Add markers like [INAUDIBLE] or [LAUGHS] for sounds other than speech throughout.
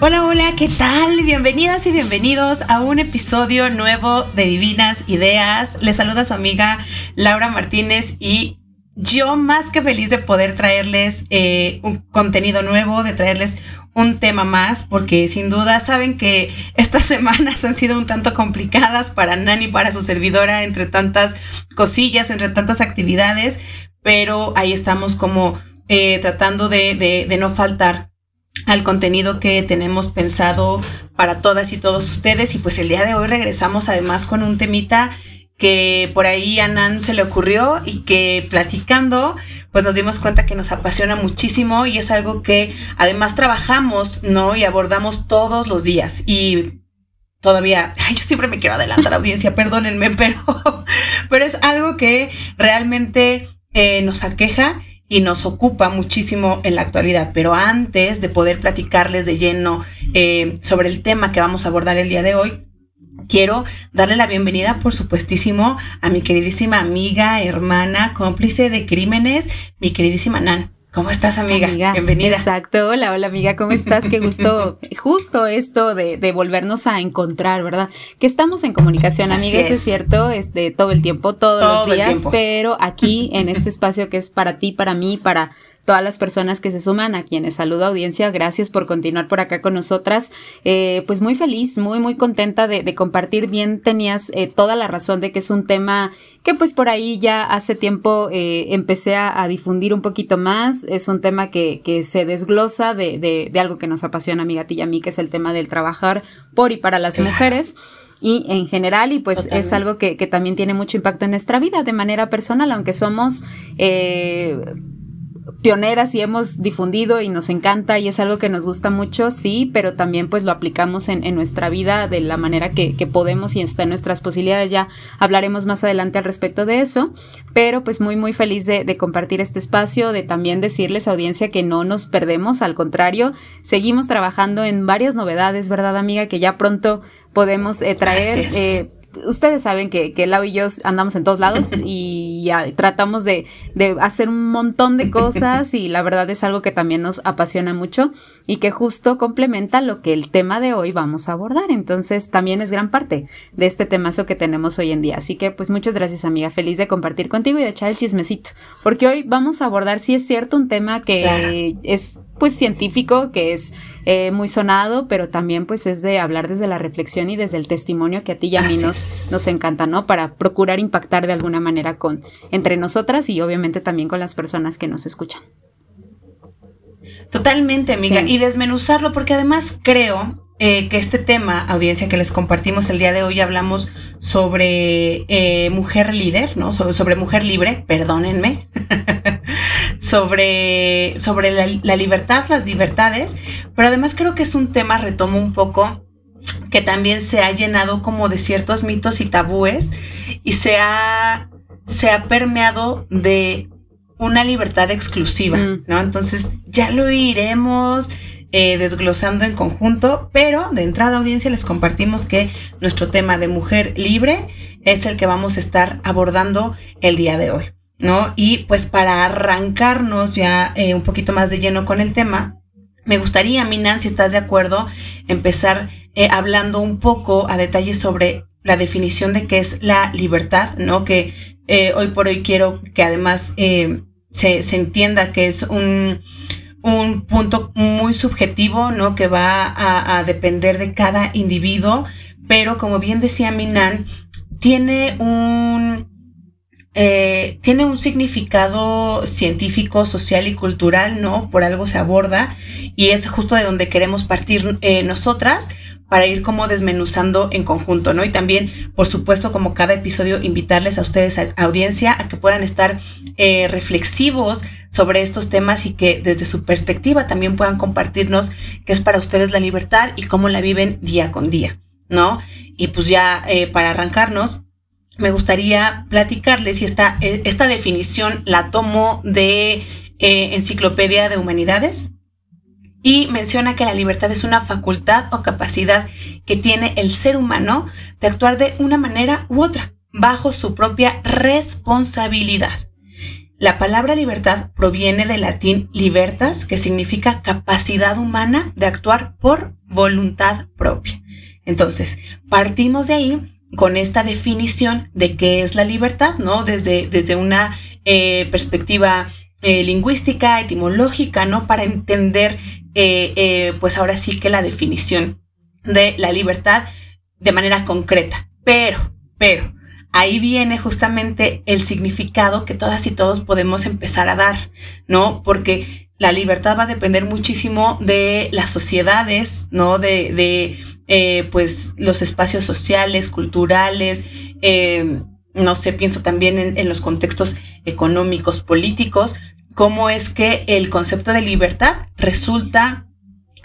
Hola, hola, ¿qué tal? Bienvenidas y bienvenidos a un episodio nuevo de Divinas Ideas. Les saluda su amiga Laura Martínez y yo más que feliz de poder traerles eh, un contenido nuevo, de traerles un tema más, porque sin duda saben que estas [LAUGHS] semanas han sido un tanto complicadas para Nani, para su servidora, entre tantas cosillas, entre tantas actividades, pero ahí estamos como eh, tratando de, de no faltar al contenido que tenemos pensado para todas y todos ustedes. Y pues el día de hoy regresamos además con un temita que por ahí a Nan se le ocurrió y que platicando pues nos dimos cuenta que nos apasiona muchísimo y es algo que además trabajamos, ¿no? Y abordamos todos los días y todavía, yo siempre me quiero adelantar audiencia, perdónenme, [LAUGHS] pero, pero es algo que realmente eh, nos aqueja y nos ocupa muchísimo en la actualidad. Pero antes de poder platicarles de lleno eh, sobre el tema que vamos a abordar el día de hoy, quiero darle la bienvenida, por supuestísimo, a mi queridísima amiga, hermana, cómplice de crímenes, mi queridísima Nan. ¿Cómo estás, amiga? Bienvenida. Exacto. Hola, hola, amiga. ¿Cómo estás? Qué gusto. [LAUGHS] Justo esto de, de, volvernos a encontrar, ¿verdad? Que estamos en comunicación, amiga. Eso es cierto. Este, todo el tiempo, todos los días. Pero aquí, en este [LAUGHS] espacio que es para ti, para mí, para todas las personas que se suman, a quienes saludo audiencia, gracias por continuar por acá con nosotras. Eh, pues muy feliz, muy, muy contenta de, compartir. Bien, tenías eh, toda la razón de que es un tema que pues por ahí ya hace tiempo eh, empecé a, difundir un poquito más. Es un tema que, que se desglosa de, de, de, algo que nos apasiona a mi gatilla a mí, que es el tema del trabajar por y para las mujeres y en general y pues es algo que, que, también tiene mucho impacto en nuestra vida de manera personal, aunque somos eh, pioneras y hemos difundido y nos encanta y es algo que nos gusta mucho, sí, pero también pues lo aplicamos en, nuestra vida de la manera que, podemos y está en nuestras posibilidades. Ya hablaremos más adelante al respecto de eso, pero pues muy muy feliz de, compartir este espacio, de también decirles a audiencia que no nos perdemos, al contrario, seguimos trabajando en varias novedades, ¿verdad amiga? Que ya pronto podemos eh, traer ustedes saben que, que Lau y yo andamos en todos lados [LAUGHS] y ya tratamos de, de, hacer un montón de cosas y la verdad es algo que también nos apasiona mucho y que justo complementa lo que el tema de hoy vamos a abordar. Entonces también es gran parte de este temazo que tenemos hoy en día. Así que pues muchas gracias amiga, feliz de compartir contigo y de echar el chismecito. Porque hoy vamos a abordar, si es cierto, un tema que es pues científico, que es eh, muy sonado, pero también pues es de hablar desde la reflexión y desde el testimonio que a ti y a mí nos, nos encanta, ¿no? Para procurar impactar de alguna manera con entre nosotras y obviamente también con las personas que nos escuchan. Totalmente, amiga, y desmenuzarlo, porque además creo eh, que este tema, audiencia que les compartimos el día de hoy, hablamos sobre eh, mujer líder, ¿no? Sobre, sobre mujer libre, perdónenme. [LAUGHS] sobre, sobre la, libertad, las libertades, pero además creo que es un tema, retomo un poco, que también se ha llenado como de ciertos mitos y tabúes y se ha, se ha permeado de una libertad exclusiva, mm. ¿no? Entonces ya lo iremos eh, desglosando en conjunto, pero de entrada audiencia les compartimos que nuestro tema de mujer libre es el que vamos a estar abordando el día de hoy. ¿No? Y pues para arrancarnos ya eh, un poquito más de lleno con el tema, me gustaría, Minan, si estás de acuerdo, empezar eh, hablando un poco a detalle sobre la definición de qué es la libertad, ¿no? Que eh, hoy por hoy quiero que además se, se, entienda que es un, un, punto muy subjetivo, ¿no? Que va a, a depender de cada individuo, pero como bien decía Minan, tiene un eh, tiene un significado científico, social y cultural, ¿no? Por algo se aborda y es justo de donde queremos partir eh, nosotras para ir como desmenuzando en conjunto, ¿no? Y también, por supuesto, como cada episodio, invitarles a ustedes, a audiencia, a que puedan estar eh, reflexivos sobre estos temas y que desde su perspectiva también puedan compartirnos qué es para ustedes la libertad y cómo la viven día con día, ¿no? Y pues ya para arrancarnos, me gustaría platicarles y esta, eh, esta definición la tomo de eh, Enciclopedia de Humanidades y menciona que la libertad es una facultad o capacidad que tiene el ser humano de actuar de una manera u otra, bajo su propia responsabilidad. La palabra libertad proviene del latín libertas, que significa capacidad humana de actuar por voluntad propia. Entonces, partimos de ahí con esta definición de qué es la libertad, ¿no? Desde, desde una eh, perspectiva eh, lingüística, etimológica, ¿no? Para entender, eh, pues ahora sí que la definición de la libertad de manera concreta. Pero, pero, ahí viene justamente el significado que todas y todos podemos empezar a dar, ¿no? Porque la libertad va a depender muchísimo de las sociedades, ¿no? De, de eh, pues, los espacios sociales, culturales, eh, no sé, pienso también en, los contextos económicos, políticos, cómo es que el concepto de libertad resulta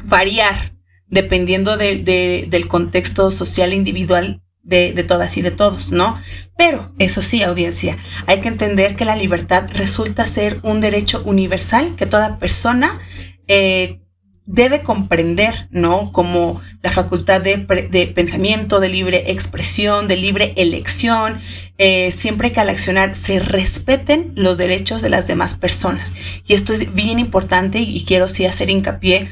variar dependiendo del contexto social individual de, todas y de todos, ¿no? Pero, eso sí, audiencia, hay que entender que la libertad resulta ser un derecho universal que toda persona eh, debe comprender, ¿no? Como la facultad de, pensamiento, de libre expresión, de libre elección, eh, siempre que al accionar se respeten los derechos de las demás personas. Y esto es bien importante y quiero sí hacer hincapié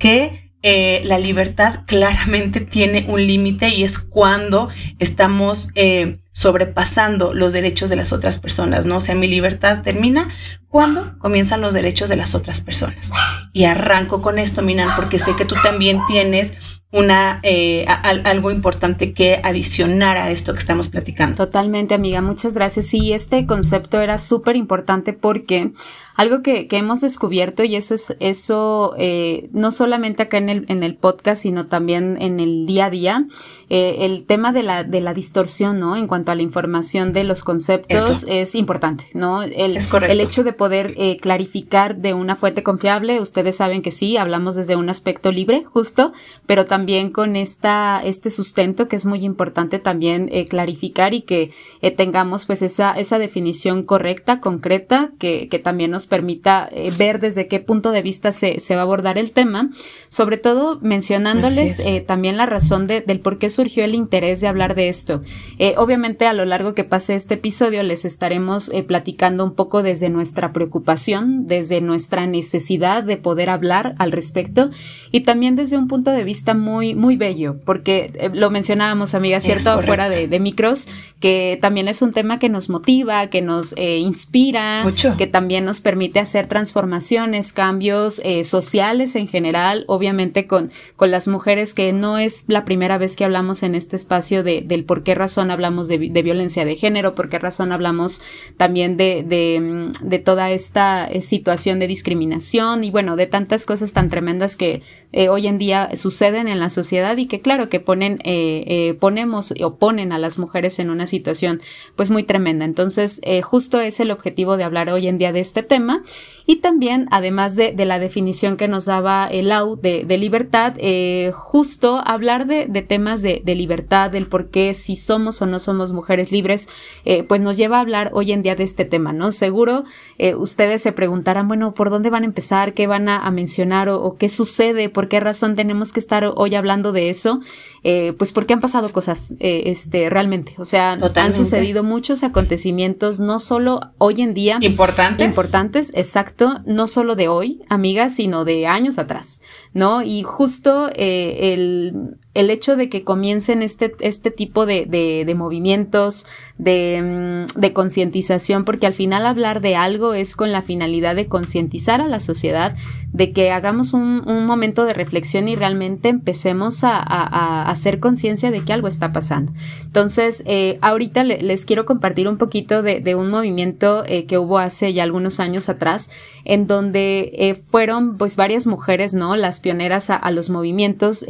que eh, la libertad claramente tiene un límite y es cuando estamos eh, sobrepasando los derechos de las otras personas, ¿no? O sea, mi libertad termina cuando comienzan los derechos de las otras personas. Y arranco con esto, Minan, porque sé que tú también tienes una eh, algo importante que adicionar a esto que estamos platicando. Totalmente, amiga. Muchas gracias. Sí, este concepto era súper importante porque algo que, que, hemos descubierto, y eso es eso, eh, no solamente acá en el, en el podcast, sino también en el día a día, eh, el tema de la, de la distorsión, ¿no? En cuanto a la información de los conceptos es importante, ¿no? El, es el hecho de poder eh, clarificar de una fuente confiable, ustedes saben que sí, hablamos desde un aspecto libre, justo, pero también con esta, este sustento que es muy importante también eh, clarificar y que eh, tengamos pues esa, esa definición correcta, concreta, que, que también nos permita eh, ver desde qué punto de vista se, se, va a abordar el tema, sobre todo mencionándoles eh, también la razón de, del por qué surgió el interés de hablar de esto. Eh, obviamente a lo largo que pase este episodio les estaremos platicando un poco desde nuestra preocupación, desde nuestra necesidad de poder hablar al respecto y también desde un punto de vista muy, muy bello, porque lo mencionábamos, amiga, ¿cierto? Fuera de, de, micros, que también es un tema que nos motiva, que nos inspira, que también nos permite permite hacer transformaciones, cambios eh, sociales en general, obviamente con, con las mujeres, que no es la primera vez que hablamos en este espacio de, del por qué razón hablamos de, violencia de género, por qué razón hablamos también de, de, mm, toda esta eh, situación de discriminación y bueno, de tantas cosas tan tremendas que eh, hoy en día suceden en la sociedad y que claro que ponen, ponemos o ponen a las mujeres en una situación pues muy tremenda. Entonces, justo es el objetivo de hablar hoy en día de este tema tema y también, además de, la definición que nos daba el AU de, libertad, eh, justo hablar de, temas de, libertad, del por qué si somos o no somos mujeres libres, eh, pues nos lleva a hablar hoy en día de este tema, ¿no? Seguro eh, ustedes se preguntarán, bueno, ¿por dónde van a empezar? ¿Qué van a, mencionar? O, qué sucede? ¿Por qué razón tenemos que estar hoy hablando de eso? pues porque han pasado cosas, este, realmente. O sea, han sucedido muchos acontecimientos, no solo hoy en día. Importantes. Importantes exacto, no solo de hoy, amigas, sino de años atrás, ¿no? Y justo eh, el, el hecho de que comiencen este, este tipo de, de, movimientos, de, mm, de concientización, porque al final hablar de algo es con la finalidad de concientizar a la sociedad, de que hagamos un, un, momento de reflexión y realmente empecemos a, a, hacer conciencia de que algo está pasando. Entonces, eh, ahorita les quiero compartir un poquito de, de un movimiento eh, que hubo hace ya algunos años atrás, en donde eh, fueron pues varias mujeres, ¿no? Las pioneras a, a los movimientos,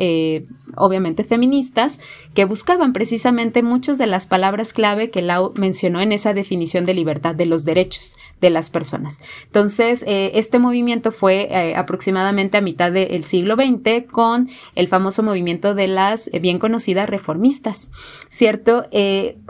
obviamente feministas, que buscaban precisamente muchas de las palabras clave que Lau mencionó en esa definición de libertad de los derechos de las personas. Entonces, eh, este movimiento fue eh, aproximadamente a mitad del siglo XX con el famoso movimiento de las eh, bien conocidas reformistas, ¿cierto?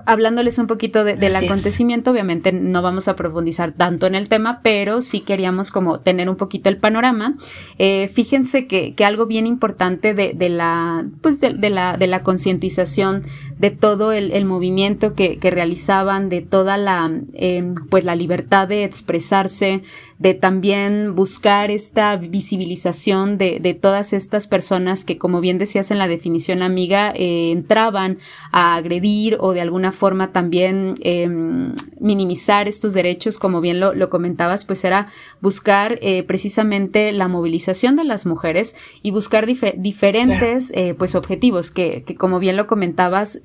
hablándoles un poquito del acontecimiento, obviamente no vamos a profundizar tanto en el tema, pero sí queríamos como tener un poquito el panorama. fíjense que, que, algo bien importante de, de la, pues de, la, de la concientización de todo el, movimiento que, realizaban, de toda la, em, pues la libertad de expresarse, de también buscar esta visibilización de, de, todas estas personas que, como bien decías en la definición amiga, eh, entraban a agredir o de alguna forma también minimizar estos derechos, como bien lo, lo comentabas, pues era buscar eh, precisamente la movilización de las mujeres y buscar diferentes eh, pues objetivos que, que, como bien lo comentabas,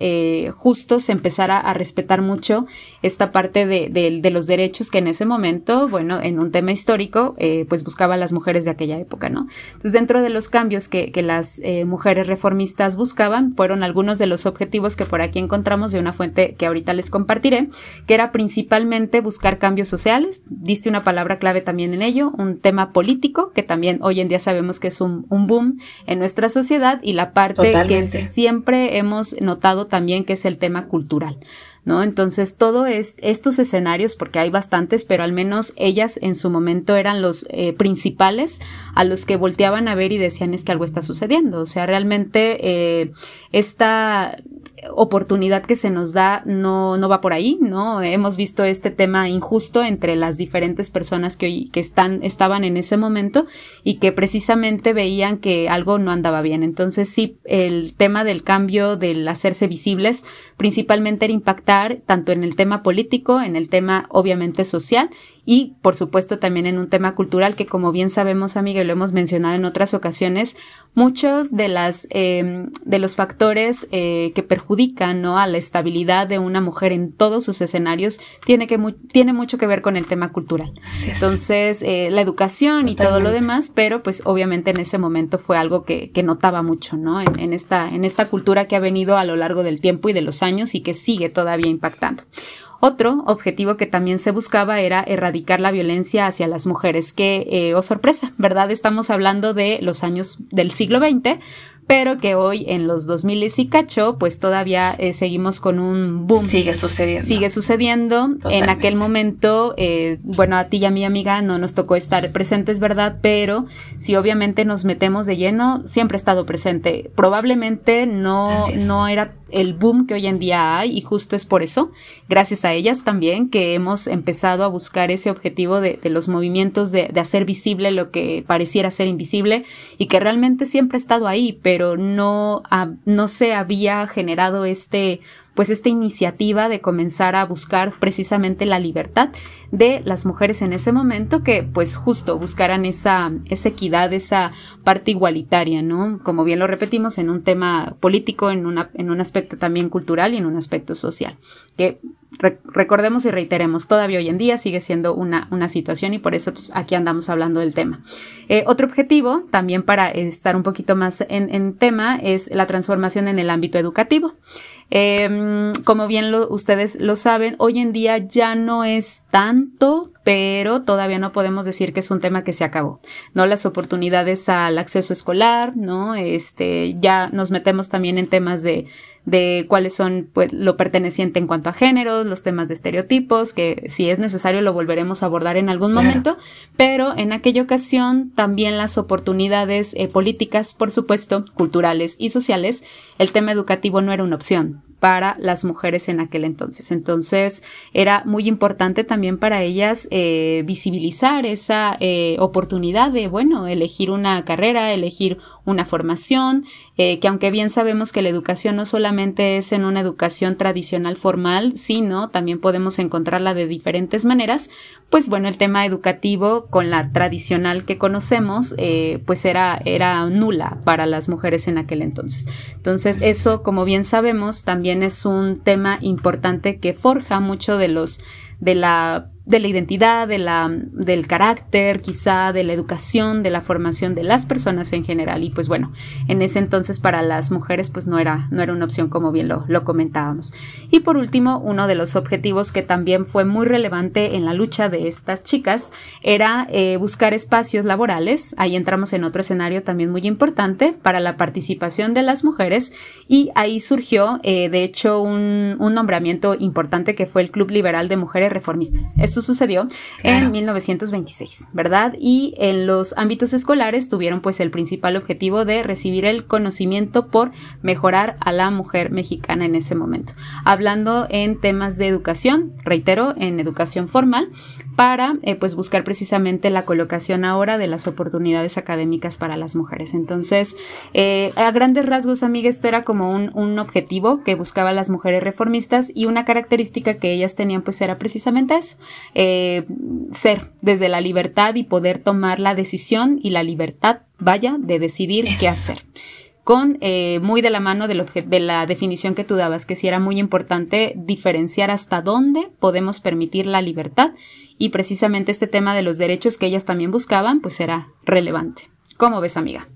justo se empezara a respetar mucho esta parte de, de, de los derechos que en ese momento, bueno, en un tema histórico, eh, pues buscaba a las mujeres de aquella época, ¿no? Entonces, dentro de los cambios que, las eh, mujeres reformistas buscaban, fueron algunos de los objetivos que por aquí encontramos de una fuente que ahorita les compartiré, que era principalmente buscar cambios sociales, diste una palabra clave también en ello, un tema político, que también hoy en día sabemos que es un, boom en nuestra sociedad, y la parte que siempre hemos notado también que es el tema cultural. ¿no? Entonces, todo es, estos escenarios, porque hay bastantes, pero al menos ellas en su momento eran los eh, principales a los que volteaban a ver y decían es que algo está sucediendo. O sea, realmente eh, esta oportunidad que se nos da no, no va por ahí, ¿no? Hemos visto este tema injusto entre las diferentes personas que hoy, que están, estaban en ese momento y que precisamente veían que algo no andaba bien. Entonces sí, el tema del cambio, del hacerse visibles, principalmente era impactar tanto en el tema político, en el tema obviamente social y por supuesto también en un tema cultural que como bien sabemos, amiga, y lo hemos mencionado en otras ocasiones, muchos de las em, de los factores eh, que perjudican ¿no? a la estabilidad de una mujer en todos sus escenarios tiene que tiene mucho que ver con el tema cultural. Entonces, eh, la educación y todo lo demás, pero pues obviamente en ese momento fue algo que, que notaba mucho, ¿no? En, en, esta, en esta cultura que ha venido a lo largo del tiempo y de los años y que sigue todavía impactando. Otro objetivo que también se buscaba era erradicar la violencia hacia las mujeres, que, eh, oh sorpresa, ¿verdad? Estamos hablando de los años del siglo XX, pero que hoy en los 2000 y cacho, pues todavía eh, seguimos con un boom. Sigue sucediendo. Sigue sucediendo. En aquel momento, eh, bueno, a ti y a mi amiga no nos tocó estar presentes, ¿verdad? Pero si obviamente nos metemos de lleno, siempre ha estado presente. Probablemente no, no era el boom que hoy en día hay y justo es por eso, gracias a ellas también, que hemos empezado a buscar ese objetivo de, los movimientos de, de, hacer visible lo que pareciera ser invisible y que realmente siempre ha estado ahí, pero no, no se había generado este pues esta iniciativa de comenzar a buscar precisamente la libertad de las mujeres en ese momento que pues justo buscaran esa, esa equidad, esa parte igualitaria, ¿no? Como bien lo repetimos, en un tema político, en, una, en un aspecto también cultural y en un aspecto social, que recordemos y reiteremos, todavía hoy en día sigue siendo una, una situación y por eso pues, aquí andamos hablando del tema. Eh, otro objetivo, también para estar un poquito más en, en tema, es la transformación en el ámbito educativo. Em, como bien ustedes lo saben, hoy en día ya no es tanto, pero todavía no podemos decir que es un tema que se acabó, ¿no? Las oportunidades al acceso escolar, ¿no? Este, ya nos metemos también en temas de, de cuáles son pues, lo perteneciente en cuanto a géneros, los temas de estereotipos, que si es necesario lo volveremos a abordar en algún momento, pero en aquella ocasión también las oportunidades eh, políticas, por supuesto, culturales y sociales, el tema educativo no era una opción para las mujeres en aquel entonces. Entonces era muy importante también para ellas eh, visibilizar esa eh, oportunidad de, bueno, elegir una carrera, elegir una formación, eh, que aunque bien sabemos que la educación no solamente es en una educación tradicional formal, sino también podemos encontrarla de diferentes maneras, pues bueno, el tema educativo con la tradicional que conocemos, pues era, era nula para las mujeres en aquel entonces. Entonces eso, como bien sabemos, también es un tema importante que forja mucho de los de la de la identidad, de la, del carácter, quizá de la educación, de la formación de las personas en general. Y pues bueno, en ese entonces para las mujeres pues no era, no era una opción como bien lo, lo comentábamos. Y por último, uno de los objetivos que también fue muy relevante en la lucha de estas chicas era eh, buscar espacios laborales. Ahí entramos en otro escenario también muy importante para la participación de las mujeres y ahí surgió eh, de hecho un, un nombramiento importante que fue el Club Liberal de Mujeres Reformistas esto sucedió en 1926, ¿verdad? Y en los ámbitos escolares tuvieron pues el principal objetivo de recibir el conocimiento por mejorar a la mujer mexicana en ese momento. Hablando en temas de educación, reitero, en educación formal, para eh, pues buscar precisamente la colocación ahora de las oportunidades académicas para las mujeres. Entonces, eh, a grandes rasgos, amiga, esto era como un, un, objetivo que buscaba las mujeres reformistas y una característica que ellas tenían pues era precisamente eso, eh, ser desde la libertad y poder tomar la decisión y la libertad, vaya, de decidir qué hacer con eh, muy de la mano de, de, la definición que tú dabas, que sí era muy importante diferenciar hasta dónde podemos permitir la libertad y precisamente este tema de los derechos que ellas también buscaban, pues era relevante. ¿Cómo ves, amiga?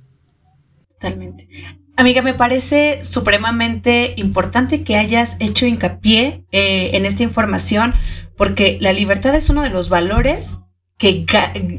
Totalmente. Amiga, me parece supremamente importante que hayas hecho hincapié eh, en esta información porque la libertad es uno de los valores que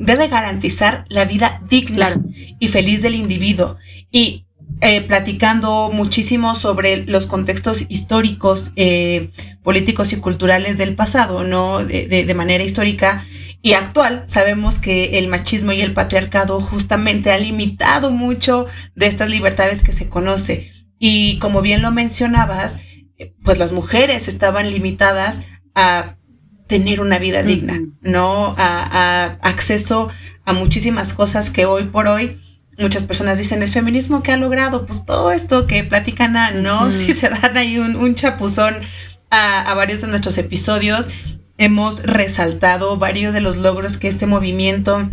debe garantizar la vida digna y feliz del individuo. Y eh, platicando muchísimo sobre los contextos históricos, eh, políticos y culturales del pasado, ¿no? De, manera histórica y actual, sabemos que el machismo y el patriarcado justamente ha limitado mucho de estas libertades que se conoce. Y como bien lo mencionabas, pues las mujeres estaban limitadas a tener una vida digna, ¿no? A, a acceso a muchísimas cosas que hoy por hoy muchas personas dicen el feminismo que ha logrado, pues todo esto que platican, ¿no? Si se dan ahí un, chapuzón a, varios de nuestros episodios, hemos resaltado varios de los logros que este movimiento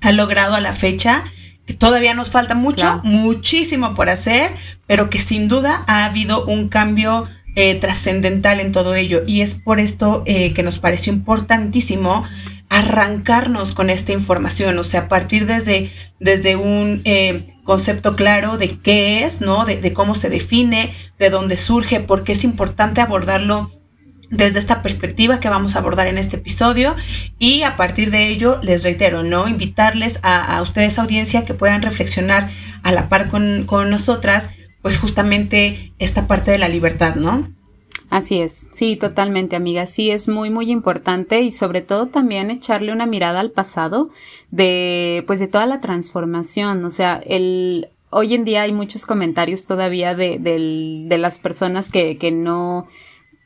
ha logrado a la fecha. Que todavía nos falta mucho, muchísimo por hacer, pero que sin duda ha habido un cambio eh, trascendental en todo ello. Y es por esto eh, que nos pareció importantísimo arrancarnos con esta información, o sea, a partir desde, desde un eh, concepto claro de qué es, ¿no? De, cómo se define, de dónde surge, por qué es importante abordarlo desde esta perspectiva que vamos a abordar en este episodio y a partir de ello les reitero, ¿no? Invitarles a, ustedes audiencia que puedan reflexionar a la par con, con nosotras, pues justamente esta parte de la libertad, ¿no? Así es, sí, totalmente, amiga. Sí, es muy, muy importante y sobre todo también echarle una mirada al pasado de, pues, de toda la transformación. O sea, el, hoy en día hay muchos comentarios todavía de, de, de las personas que, que no,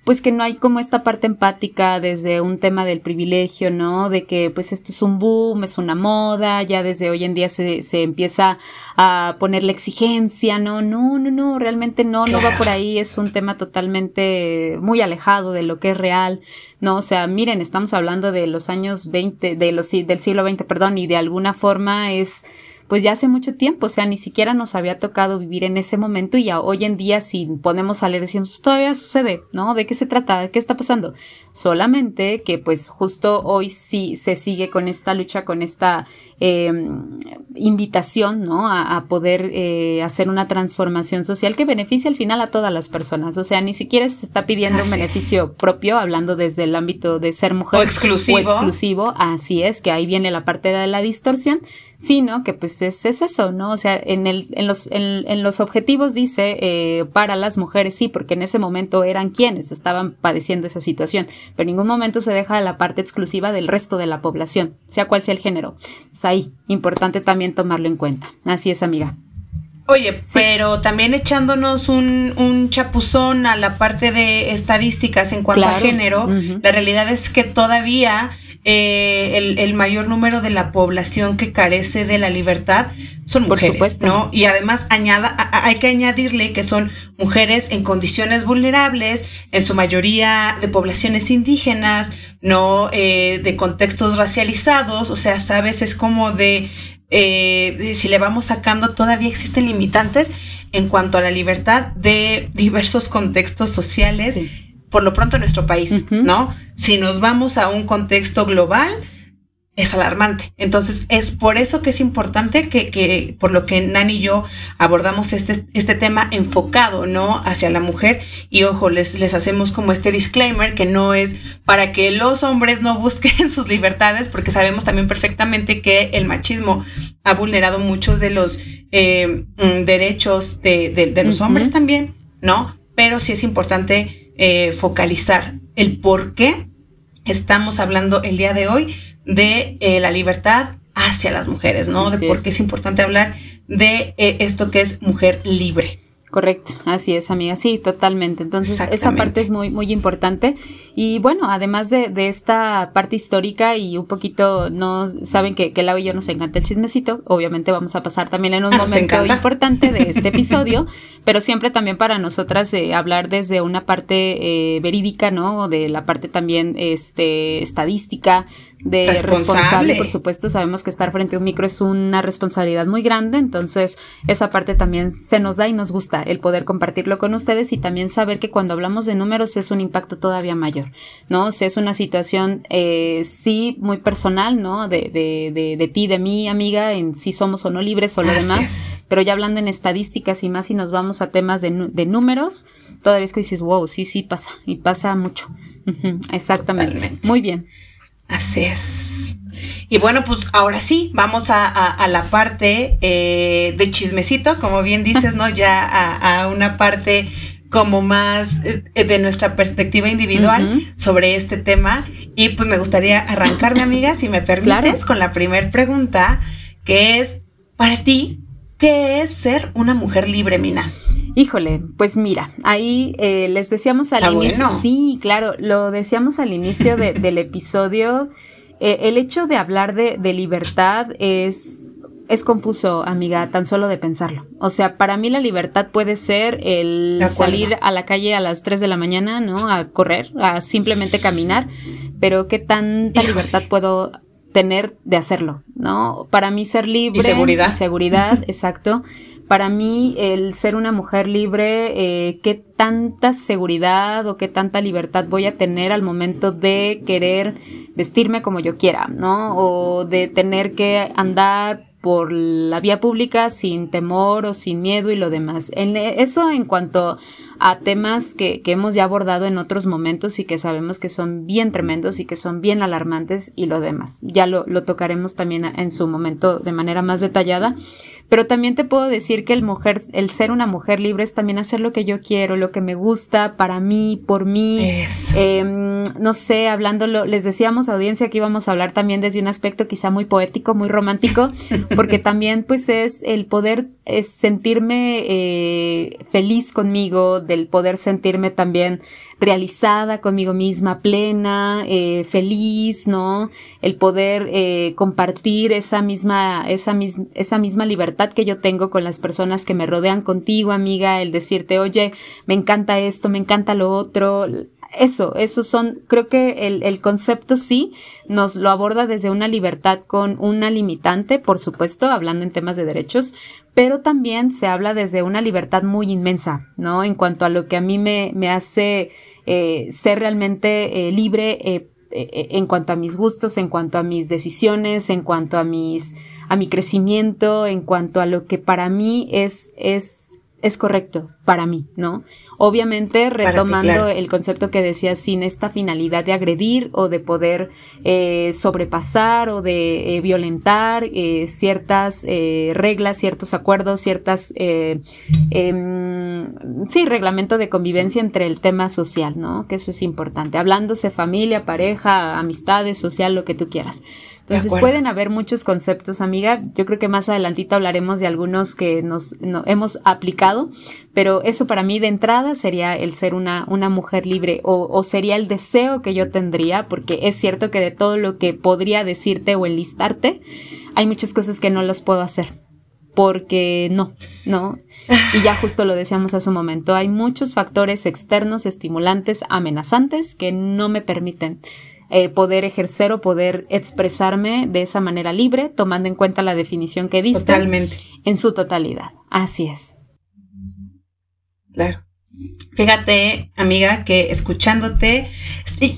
pues que no hay como esta parte empática desde un tema del privilegio, ¿no? De que pues esto es un boom, es una moda, ya desde hoy en día se, se empieza a poner la exigencia, ¿no? No, no, no, realmente no, no va por ahí, es un tema totalmente muy alejado de lo que es real, ¿no? O sea, miren, estamos hablando de los años 20, de los, del siglo XX, perdón, y de alguna forma es pues ya hace mucho tiempo, o sea, ni siquiera nos había tocado vivir en ese momento y ya hoy en día si ponemos a leer decimos, pues todavía sucede, ¿no? ¿De qué se trata? ¿De qué está pasando? Solamente que pues justo hoy sí se sigue con esta lucha, con esta em, invitación, ¿no? A, poder eh, hacer una transformación social que beneficie al final a todas las personas, o sea, ni siquiera se está pidiendo un beneficio propio, hablando desde el ámbito de ser mujer o exclusivo. o exclusivo, así es, que ahí viene la parte de la distorsión, sino que pues es, eso, ¿no? O sea, en, el, en, los, en, los objetivos dice eh, para las mujeres, sí, porque en ese momento eran quienes estaban padeciendo esa situación, pero en ningún momento se deja la parte exclusiva del resto de la población, sea cual sea el género. Ahí, importante también tomarlo en cuenta. Así es, amiga. Oye, pero también echándonos un, un, chapuzón a la parte de estadísticas en cuanto a género, la realidad es que todavía eh, el, mayor número de la población que carece de la libertad son mujeres, ¿no? Y además añada, hay que añadirle que son mujeres en condiciones vulnerables, en su mayoría de poblaciones indígenas, no eh, de contextos racializados, o sea, sabes, es como de, eh, si le vamos sacando, todavía existen limitantes en cuanto a la libertad de diversos contextos sociales por lo pronto en nuestro país, ¿no? Si nos vamos a un contexto global, es alarmante. Entonces, es por eso que es importante que, por lo que Nani y yo abordamos este, este tema enfocado, ¿no? Hacia la mujer. Y ojo, les, les hacemos como este disclaimer que no es para que los hombres no busquen [LAUGHS] sus libertades, porque sabemos también perfectamente que el machismo ha vulnerado muchos de los eh, mm, derechos de, los hombres también, ¿no? Pero sí es importante eh, focalizar el por qué estamos hablando el día de hoy de eh, la libertad hacia las mujeres, ¿no? de por qué es importante hablar de eh, esto que es mujer libre. Correcto, así es, amiga, sí, totalmente. Entonces, esa parte es muy, muy importante. Y bueno, además de, de, esta parte histórica y un poquito, no saben que, que Lau y yo nos encanta el chismecito, obviamente vamos a pasar también en un momento importante de este [LAUGHS] episodio, pero siempre también para nosotras eh, hablar desde una parte eh, verídica, ¿no? De la parte también este, estadística, de responsable. por supuesto, sabemos que estar frente a un micro es una responsabilidad muy grande, entonces esa parte también se nos da y nos gusta el poder compartirlo con ustedes y también saber que cuando hablamos de números es un impacto todavía mayor, ¿no? O sea, es una situación eh, sí muy personal, ¿no? De, de, de, de, ti, de mi amiga, en si somos o no libres o lo demás, pero ya hablando en estadísticas y más y nos vamos a temas de, de números, todavía es que dices, wow, sí, sí pasa y pasa mucho. exactamente. Muy bien. Así es. Y bueno, pues ahora sí, vamos a, la parte eh, de chismecito, como bien dices, ¿no? Ya a, una parte como más eh, de nuestra perspectiva individual sobre este tema. Y pues me gustaría arrancarme, [LAUGHS] amiga, si me permites, con la primera pregunta, que es, para ti, ¿qué es ser una mujer libre, Mina? Híjole, pues mira, ahí eh, les decíamos al inicio, sí, claro, lo decíamos al inicio [LAUGHS] del episodio, eh, el hecho de hablar de, libertad es, es confuso, amiga, tan solo de pensarlo. O sea, para mí la libertad puede ser el salir a la calle a las 3 de la mañana, ¿no? A correr, a simplemente caminar, pero ¿qué tanta libertad puedo tener de hacerlo, ¿no? Para mí ser libre. Y seguridad. seguridad, [LAUGHS] exacto para mí el ser una mujer libre, eh, qué tanta seguridad o qué tanta libertad voy a tener al momento de querer vestirme como yo quiera, ¿no? O de tener que andar por la vía pública sin temor o sin miedo y lo demás. En eso en cuanto a temas que, que, hemos ya abordado en otros momentos y que sabemos que son bien tremendos y que son bien alarmantes y lo demás. Ya lo, lo tocaremos también en su momento de manera más detallada. Pero también te puedo decir que el mujer, el ser una mujer libre es también hacer lo que yo quiero, lo que me gusta para mí, por mí. Em, no sé, hablándolo, les decíamos audiencia que íbamos a hablar también desde un aspecto quizá muy poético, muy romántico, [LAUGHS] porque también pues es el poder es sentirme eh, feliz conmigo, del poder sentirme también realizada conmigo misma, plena, eh, feliz, ¿no? El poder eh, compartir esa misma, esa, esa misma libertad que yo tengo con las personas que me rodean contigo, amiga, el decirte, oye, me encanta esto, me encanta lo otro, eso, esos son, creo que el, el, concepto sí nos lo aborda desde una libertad con una limitante, por supuesto, hablando en temas de derechos, pero también se habla desde una libertad muy inmensa, ¿no? En cuanto a lo que a mí me, me hace eh, ser realmente eh, libre eh, eh, en cuanto a mis gustos, en cuanto a mis decisiones, en cuanto a mis, a mi crecimiento, en cuanto a lo que para mí es, es es correcto para mí, ¿no? Obviamente retomando el concepto que decía sin esta finalidad de agredir o de poder eh, sobrepasar o de eh, violentar eh, ciertas reglas, ciertos acuerdos, ciertas, em, sí, reglamento de convivencia entre el tema social, ¿no? Que eso es importante. Hablándose familia, pareja, amistades, social, lo que tú quieras. Entonces pueden haber muchos conceptos, amiga. Yo creo que más adelantito hablaremos de algunos que nos hemos aplicado, pero eso para mí de entrada sería el ser una, una mujer libre o, o, sería el deseo que yo tendría, porque es cierto que de todo lo que podría decirte o enlistarte, hay muchas cosas que no los puedo hacer. Porque no, no. Y ya justo lo decíamos hace un momento, hay muchos factores externos, estimulantes, amenazantes que no me permiten eh, poder ejercer o poder expresarme de esa manera libre, tomando en cuenta la definición que diste. Totalmente. En su totalidad. Así es. Claro. Fíjate, amiga, que escuchándote,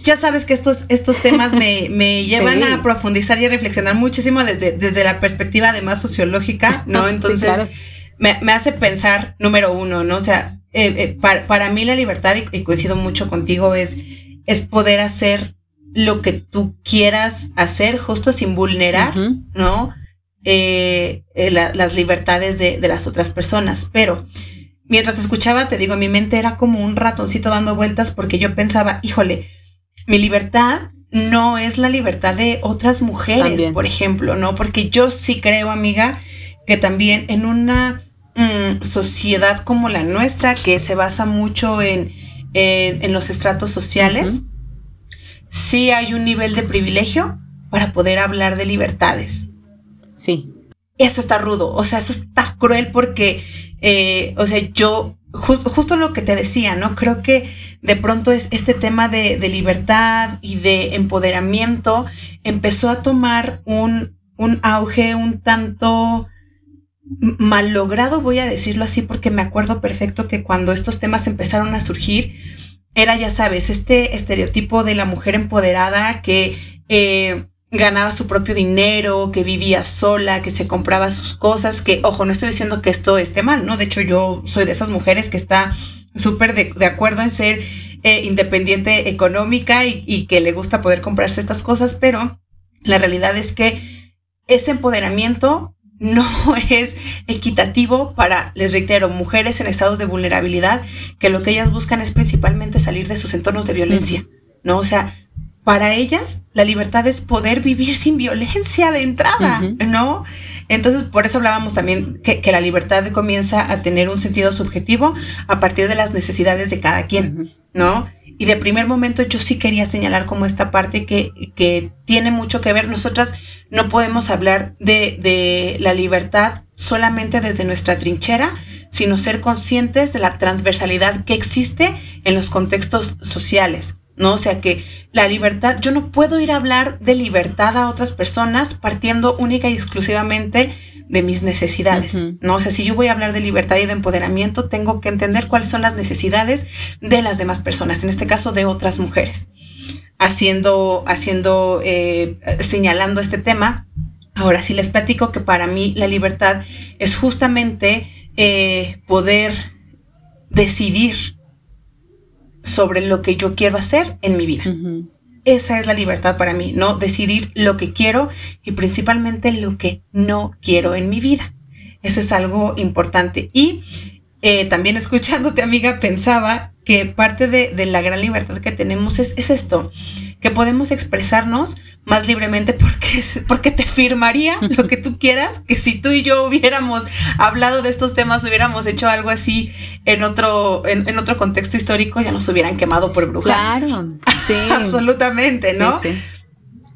ya sabes que estos, estos temas me, [LAUGHS] llevan a profundizar y a reflexionar muchísimo desde, desde la perspectiva además sociológica, ¿no? [LAUGHS] Entonces, me, hace pensar, número uno, ¿no? O sea, eh, eh, para, mí la libertad, y, coincido mucho contigo, es, es poder hacer lo que tú quieras hacer, justo sin vulnerar, ¿no? Eh, las libertades de, las otras personas. Pero mientras escuchaba, te digo, mi mente era como un ratoncito dando vueltas porque yo pensaba, híjole, mi libertad no es la libertad de otras mujeres, por ejemplo, ¿no? Porque yo sí creo, amiga, que también en una mm, sociedad como la nuestra, que se basa mucho en, en, los estratos sociales, sí hay un nivel de privilegio para poder hablar de libertades. Sí. Eso está rudo, o sea, eso está cruel porque, eh, o sea, yo justo lo que te decía, ¿no? Creo que de pronto es este tema de, libertad y de empoderamiento empezó a tomar un, un auge un tanto mal logrado, voy a decirlo así, porque me acuerdo perfecto que cuando estos temas empezaron a surgir, era, ya sabes, este estereotipo de la mujer empoderada que eh, ganaba su propio dinero, que vivía sola, que se compraba sus cosas, que, ojo, no estoy diciendo que esto esté mal, ¿no? De hecho, yo soy de esas mujeres que está súper de, acuerdo en ser eh, independiente económica y, y que le gusta poder comprarse estas cosas, pero la realidad es que ese empoderamiento no [LAUGHS] es equitativo para, les reitero, mujeres en estados de vulnerabilidad, que lo que ellas buscan es principalmente salir de sus entornos de violencia, ¿no? O sea, para ellas la libertad es poder vivir sin violencia de entrada, ¿no? Entonces, por eso hablábamos también que, la libertad comienza a tener un sentido subjetivo a partir de las necesidades de cada quien, ¿no? Y de primer momento yo sí quería señalar como esta parte que, que tiene mucho que ver. Nosotras no podemos hablar de, de la libertad solamente desde nuestra trinchera, sino ser conscientes de la transversalidad que existe en los contextos sociales. ¿No? O sea que la libertad, yo no puedo ir a hablar de libertad a otras personas partiendo única y exclusivamente de mis necesidades, ¿no? O sea, si yo voy a hablar de libertad y de empoderamiento, tengo que entender cuáles son las necesidades de las demás personas, en este caso de otras mujeres. Haciendo, haciendo, eh, señalando este tema, ahora sí les platico que para mí la libertad es justamente eh, poder decidir sobre lo que yo quiero hacer en mi vida. Esa es la libertad para mí, ¿no? Decidir lo que quiero y principalmente lo que no quiero en mi vida. Eso es algo importante. Y eh, también escuchándote, amiga, pensaba que parte de, la gran libertad que tenemos es, es esto, que podemos expresarnos más libremente porque, porque te firmaría lo que tú quieras, que si tú y yo hubiéramos hablado de estos temas, hubiéramos hecho algo así en otro, en, otro contexto histórico, ya nos hubieran quemado por brujas. Claro, sí. [LAUGHS] Absolutamente, ¿no?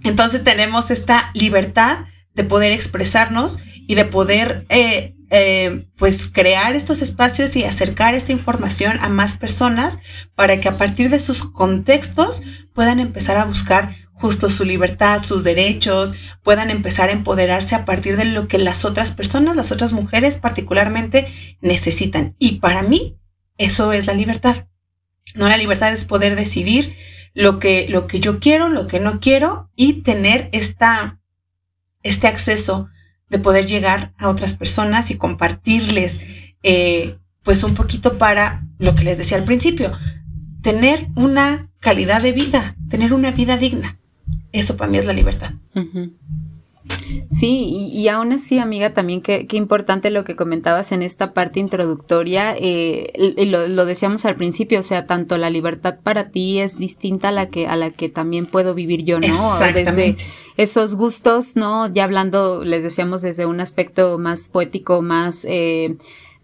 Entonces tenemos esta libertad de poder expresarnos y de poder eh, eh, pues crear estos espacios y acercar esta información a más personas para que a partir de sus contextos puedan empezar a buscar justo su libertad, sus derechos, puedan empezar a empoderarse a partir de lo que las otras personas, las otras mujeres particularmente necesitan. Y para mí, eso es la libertad. No la libertad es poder decidir lo que, lo que yo quiero, lo que no quiero y tener esta, este acceso de poder llegar a otras personas y compartirles, eh, pues un poquito para lo que les decía al principio, tener una calidad de vida, tener una vida digna. Eso para mí es la libertad. Sí, y, aún así, amiga, también qué, importante lo que comentabas en esta parte introductoria, eh, lo, decíamos al principio, o sea, tanto la libertad para ti es distinta a la que, a la que también puedo vivir yo, ¿no? Desde esos gustos, ¿no? Ya hablando, les decíamos desde un aspecto más poético, más... Eh,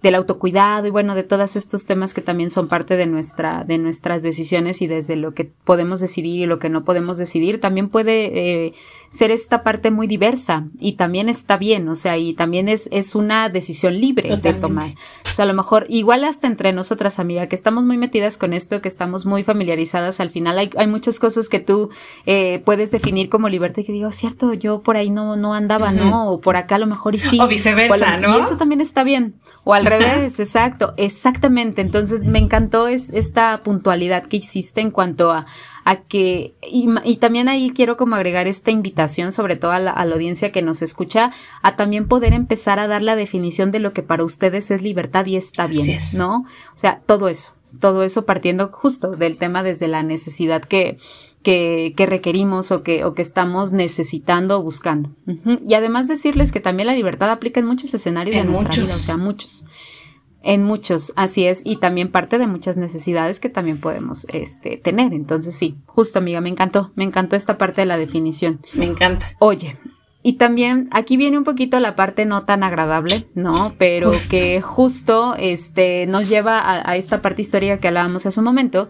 del autocuidado y bueno, de todos estos temas que también son parte de nuestra, de nuestras decisiones y desde lo que podemos decidir y lo que no podemos decidir, también puede eh, ser esta parte muy diversa y también está bien, o sea, y también es, es una decisión libre de tomar. O sea, a lo mejor, igual hasta entre nosotras, amiga, que estamos muy metidas con esto, que estamos muy familiarizadas, al final hay, hay muchas cosas que tú eh, puedes definir como libertad y que digo, cierto, yo por ahí no, no andaba, ¿no? O por acá a lo mejor y sí. O viceversa, ¿no? Y eso también está bien. O al revés, [LAUGHS] exacto, exactamente. Entonces me encantó es, esta puntualidad que hiciste en cuanto a, a que, y, también ahí quiero como agregar esta invitación, sobre todo a la, audiencia que nos escucha, a también poder empezar a dar la definición de lo que para ustedes es libertad y está bien, ¿no? O sea, todo eso, todo eso partiendo justo del tema desde la necesidad que, que, que, requerimos o que, o que estamos necesitando o buscando. Y además decirles que también la libertad aplica en muchos escenarios de nuestra vida, o sea, muchos. En muchos, así es, y también parte de muchas necesidades que también podemos este, tener. Entonces sí, justo amiga, me encantó, me encantó esta parte de la definición. Me encanta. Oye, y también aquí viene un poquito la parte no tan agradable, ¿no? Pero que justo este, nos lleva a, a, esta parte histórica que hablábamos hace un momento,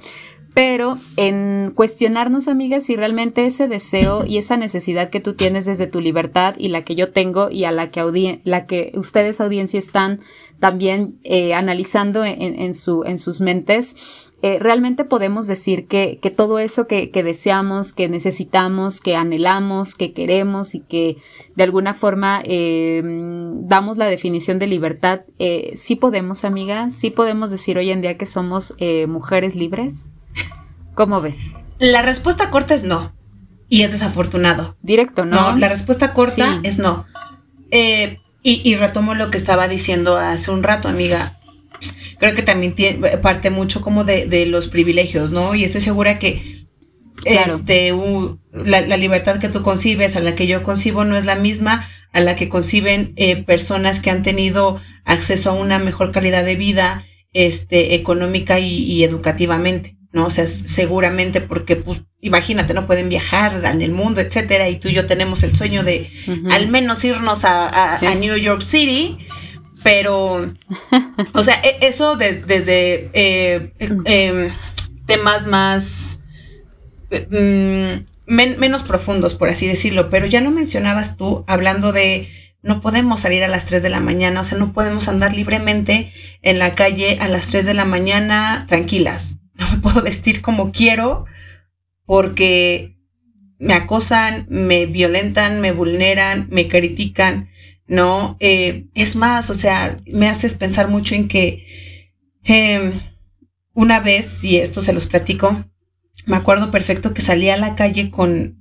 pero en cuestionarnos, amigas, si realmente ese deseo y esa necesidad que tú tienes desde tu libertad y la que yo tengo y a la que, la que ustedes, audiencia, están también eh, analizando en, su, en sus mentes, eh, realmente podemos decir que, que todo eso que, que, deseamos, que necesitamos, que anhelamos, que queremos y que de alguna forma eh, damos la definición de libertad, sí podemos, amigas, sí podemos decir hoy en día que somos mujeres libres. ¿Cómo ves? La respuesta corta es no. Y es desafortunado. Directo, ¿no? No, la respuesta corta es no. Eh, y, retomo lo que estaba diciendo hace un rato, amiga. Creo que también parte mucho como de, los privilegios, ¿no? Y estoy segura que este, la, libertad que tú concibes, a la que yo concibo, no es la misma a la que conciben eh, personas que han tenido acceso a una mejor calidad de vida este, económica y educativamente. ¿No? O sea, seguramente porque, pues, imagínate, no pueden viajar en el mundo, etcétera, y tú y yo tenemos el sueño de al menos irnos a, New York City, pero, o sea, e, eso desde eh, em, temas más... Mm, menos profundos, por así decirlo, pero ya no mencionabas tú hablando de no podemos salir a las 3 de la mañana, o sea, no podemos andar libremente en la calle a las 3 de la mañana tranquilas [LAUGHS] no me puedo vestir como quiero porque me acosan, me violentan, me vulneran, me critican, ¿no? Eh, es más, o sea, me haces pensar mucho en que em, una vez, y esto se los platico, me acuerdo perfecto que salí a la calle con,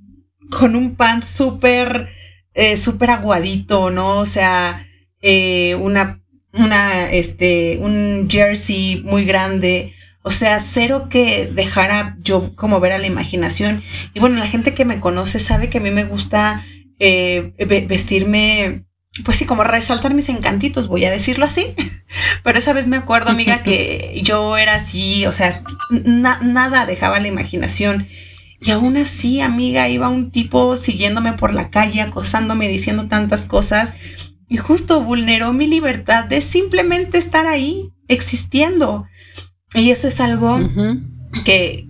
con un pan súper, eh, súper aguadito, ¿no? O sea, eh, una, una, este, un jersey muy grande, o sea, cero que dejara yo como ver a la imaginación. Y bueno, la gente que me conoce sabe que a mí me gusta eh, vestirme, pues sí, como resaltar mis encantitos, voy a decirlo así. [LAUGHS] Pero esa vez me acuerdo, amiga, que [LAUGHS] yo era así, o sea, nada dejaba la imaginación. Y aún así, amiga, iba un tipo siguiéndome por la calle, acosándome, diciendo tantas cosas. Y justo vulneró mi libertad de simplemente estar ahí, existiendo. Y eso es algo que,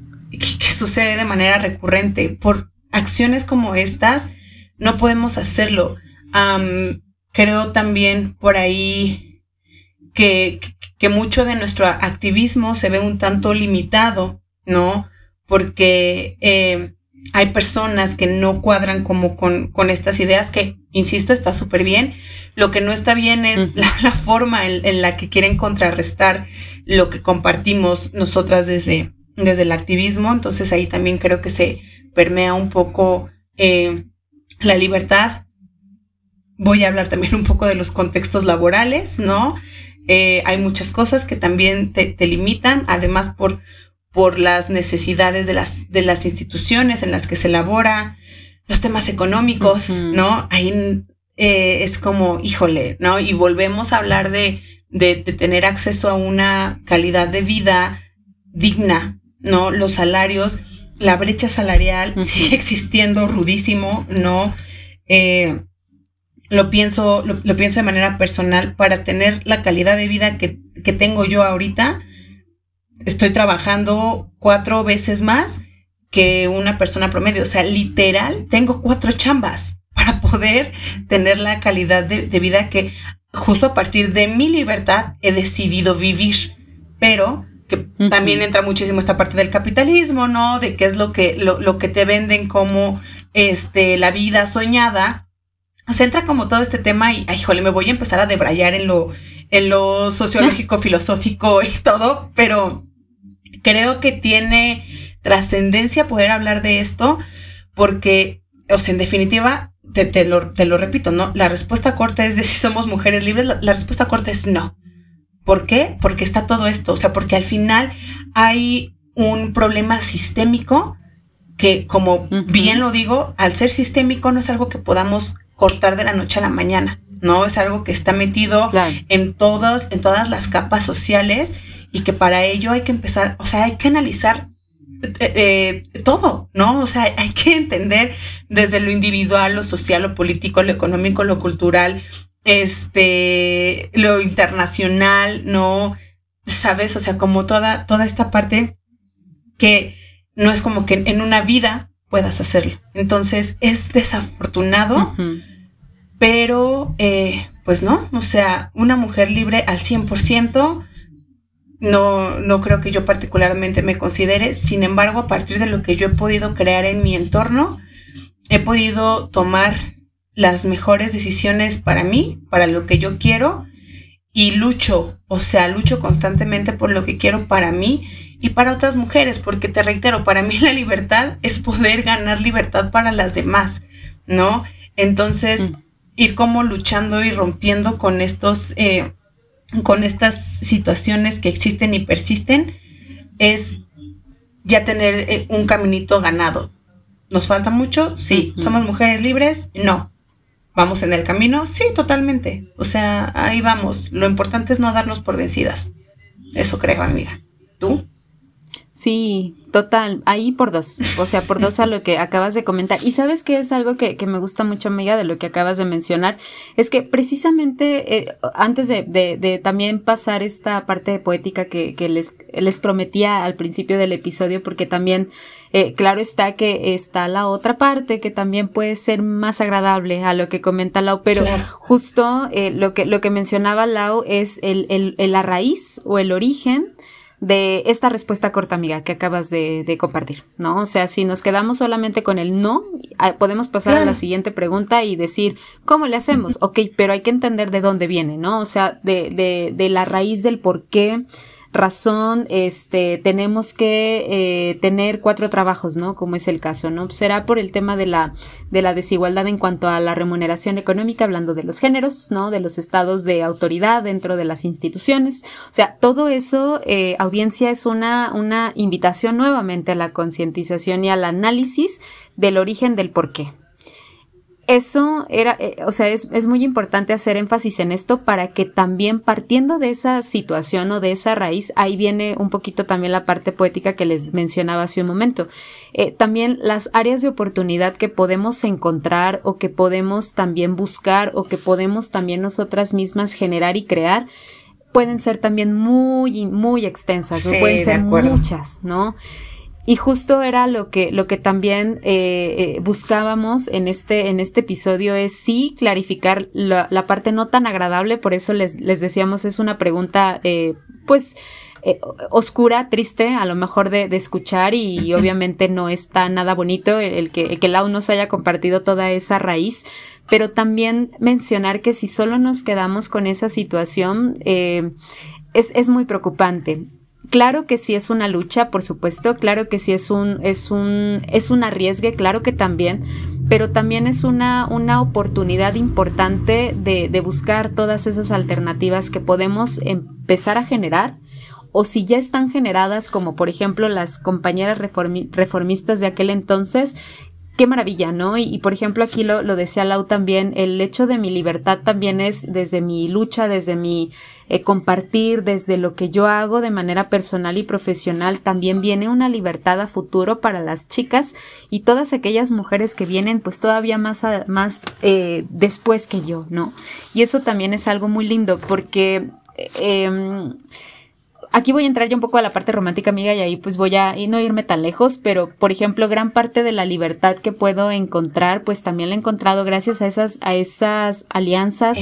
sucede de manera recurrente. Por acciones como estas, no podemos hacerlo. creo también por ahí que, que, mucho de nuestro activismo se ve un tanto limitado, ¿no? Porque eh, hay personas que no cuadran como con, con estas ideas que, insisto, está súper bien. Lo que no está bien es la, forma en, la que quieren contrarrestar lo que compartimos nosotras desde, desde el activismo. Entonces ahí también creo que se permea un poco eh, la libertad. Voy a hablar también [LAUGHS] un poco de los contextos laborales, ¿no? Eh, hay muchas cosas que también te, te limitan, además por por las necesidades de las, de las instituciones en las que se elabora, los temas económicos, ¿no? Ahí eh, es como, híjole, ¿no? Y volvemos a hablar de, de, tener acceso a una calidad de vida digna, ¿no? Los salarios, la brecha salarial sigue existiendo rudísimo, ¿no? Eh, lo pienso, lo, pienso de manera personal, para tener la calidad de vida que, que tengo yo ahorita, estoy trabajando cuatro veces más que una persona promedio. O sea, literal, tengo cuatro chambas para poder tener la calidad de, vida que justo a partir de mi libertad he decidido vivir. Pero que también entra muchísimo esta parte del capitalismo, ¿no? De qué es lo que, lo, que te venden como este, la vida soñada. O sea, entra como todo este tema y, ay, jole, me voy a empezar a debrayar en lo, en lo sociológico, [LAUGHS] filosófico y todo, pero creo que tiene trascendencia poder hablar de esto porque, o sea, en definitiva, te, lo, repito, ¿no? La respuesta corta es de si somos mujeres libres, la, respuesta corta es no. ¿Por qué? Porque está todo esto, o sea, porque al final hay un problema sistémico que, como bien lo digo, al ser sistémico no es algo que podamos cortar de la noche a la mañana, ¿no? Es algo que está metido en, todas, en todas las capas sociales y que para ello hay que empezar, o sea, hay que analizar eh, eh, todo, ¿no? O sea, hay que entender desde lo individual, lo social, lo político, lo económico, lo cultural, este, lo internacional, ¿no? ¿Sabes? O sea, como toda, toda esta parte que no es como que en una vida puedas hacerlo. Entonces es desafortunado, pero eh, pues no, o sea, una mujer libre al 100%, no, no creo que yo particularmente me considere, sin embargo, a partir de lo que yo he podido crear en mi entorno, he podido tomar las mejores decisiones para mí, para lo que yo quiero, y lucho, o sea, lucho constantemente por lo que quiero para mí y para otras mujeres, porque te reitero, para mí [LAUGHS] la libertad es poder ganar libertad para las demás, ¿no? Entonces, mm. ir como luchando y rompiendo con estos, eh, con estas situaciones que existen y persisten, es ya tener eh, un caminito ganado. ¿Nos falta mucho? Sí. ¿Somos mujeres libres? No. ¿Vamos en el camino? Sí, totalmente. O sea, ahí vamos. Lo importante es no darnos por vencidas. Eso creo, amiga. ¿Tú? Sí, total, ahí por dos, o sea, por dos a lo que acabas de comentar. Y sabes que es algo que, me gusta mucho, amiga, de lo que acabas de mencionar, es que precisamente eh, antes de, también pasar esta parte poética que, les, les prometía al principio del episodio, porque también, eh, claro está que está la otra parte que también puede ser más agradable a lo que comenta Lau, pero justo eh, lo, que, lo que mencionaba Lau es el, el, la raíz o el origen de esta respuesta corta, amiga, que acabas de, compartir, ¿no? O sea, si nos quedamos solamente con el no, ah, podemos pasar a la siguiente pregunta y decir, ¿cómo le hacemos? Ok, pero hay que entender de dónde viene, ¿no? O sea, de, de, de la raíz del por qué razón este, tenemos que eh, tener cuatro trabajos, ¿no? Como es el caso, ¿no? Será por el tema de la, de la desigualdad en cuanto a la remuneración económica, hablando de los géneros, ¿no? De los estados de autoridad dentro de las instituciones. O sea, todo eso, eh, audiencia, es una, una invitación nuevamente a la concientización y al análisis del origen del por qué, eso era, eh, o sea, es, es, muy importante hacer énfasis en esto para que también partiendo de esa situación o de esa raíz, ahí viene un poquito también la parte poética que les mencionaba hace un momento. Eh, también las áreas de oportunidad que podemos encontrar o que podemos también buscar o que podemos también nosotras mismas generar y crear pueden ser también muy, muy extensas, o pueden ser muchas, ¿no? Y justo era lo que, lo que también eh, eh, buscábamos en este, en este episodio es sí clarificar la, la parte no tan agradable, por eso les, les decíamos es una pregunta eh, pues eh, oscura, triste, a lo mejor de, de escuchar y, obviamente no está nada bonito el, que, el que Lau nos haya compartido toda esa raíz, pero también mencionar que si solo nos quedamos con esa situación, es, es muy preocupante. Claro que sí es una lucha, por supuesto, claro que sí es un, es un, es un arriesgue, claro que también, pero también es una, una oportunidad importante de, de buscar todas esas alternativas que podemos empezar a generar o si ya están generadas, como por ejemplo las compañeras reformistas de aquel entonces, qué maravilla, ¿no? Y, por ejemplo aquí lo, lo, decía Lau también, el hecho de mi libertad también es desde mi lucha, desde mi eh, compartir, desde lo que yo hago de manera personal y profesional, también viene una libertad a futuro para las chicas y todas aquellas mujeres que vienen pues todavía más, más eh, después que yo, ¿no? Y eso también es algo muy lindo porque... Eh, aquí voy a entrar ya un poco a la parte romántica, amiga, y ahí pues voy a no irme tan lejos, pero por ejemplo, gran parte de la libertad que puedo encontrar, pues también la he encontrado gracias a esas, a esas alianzas,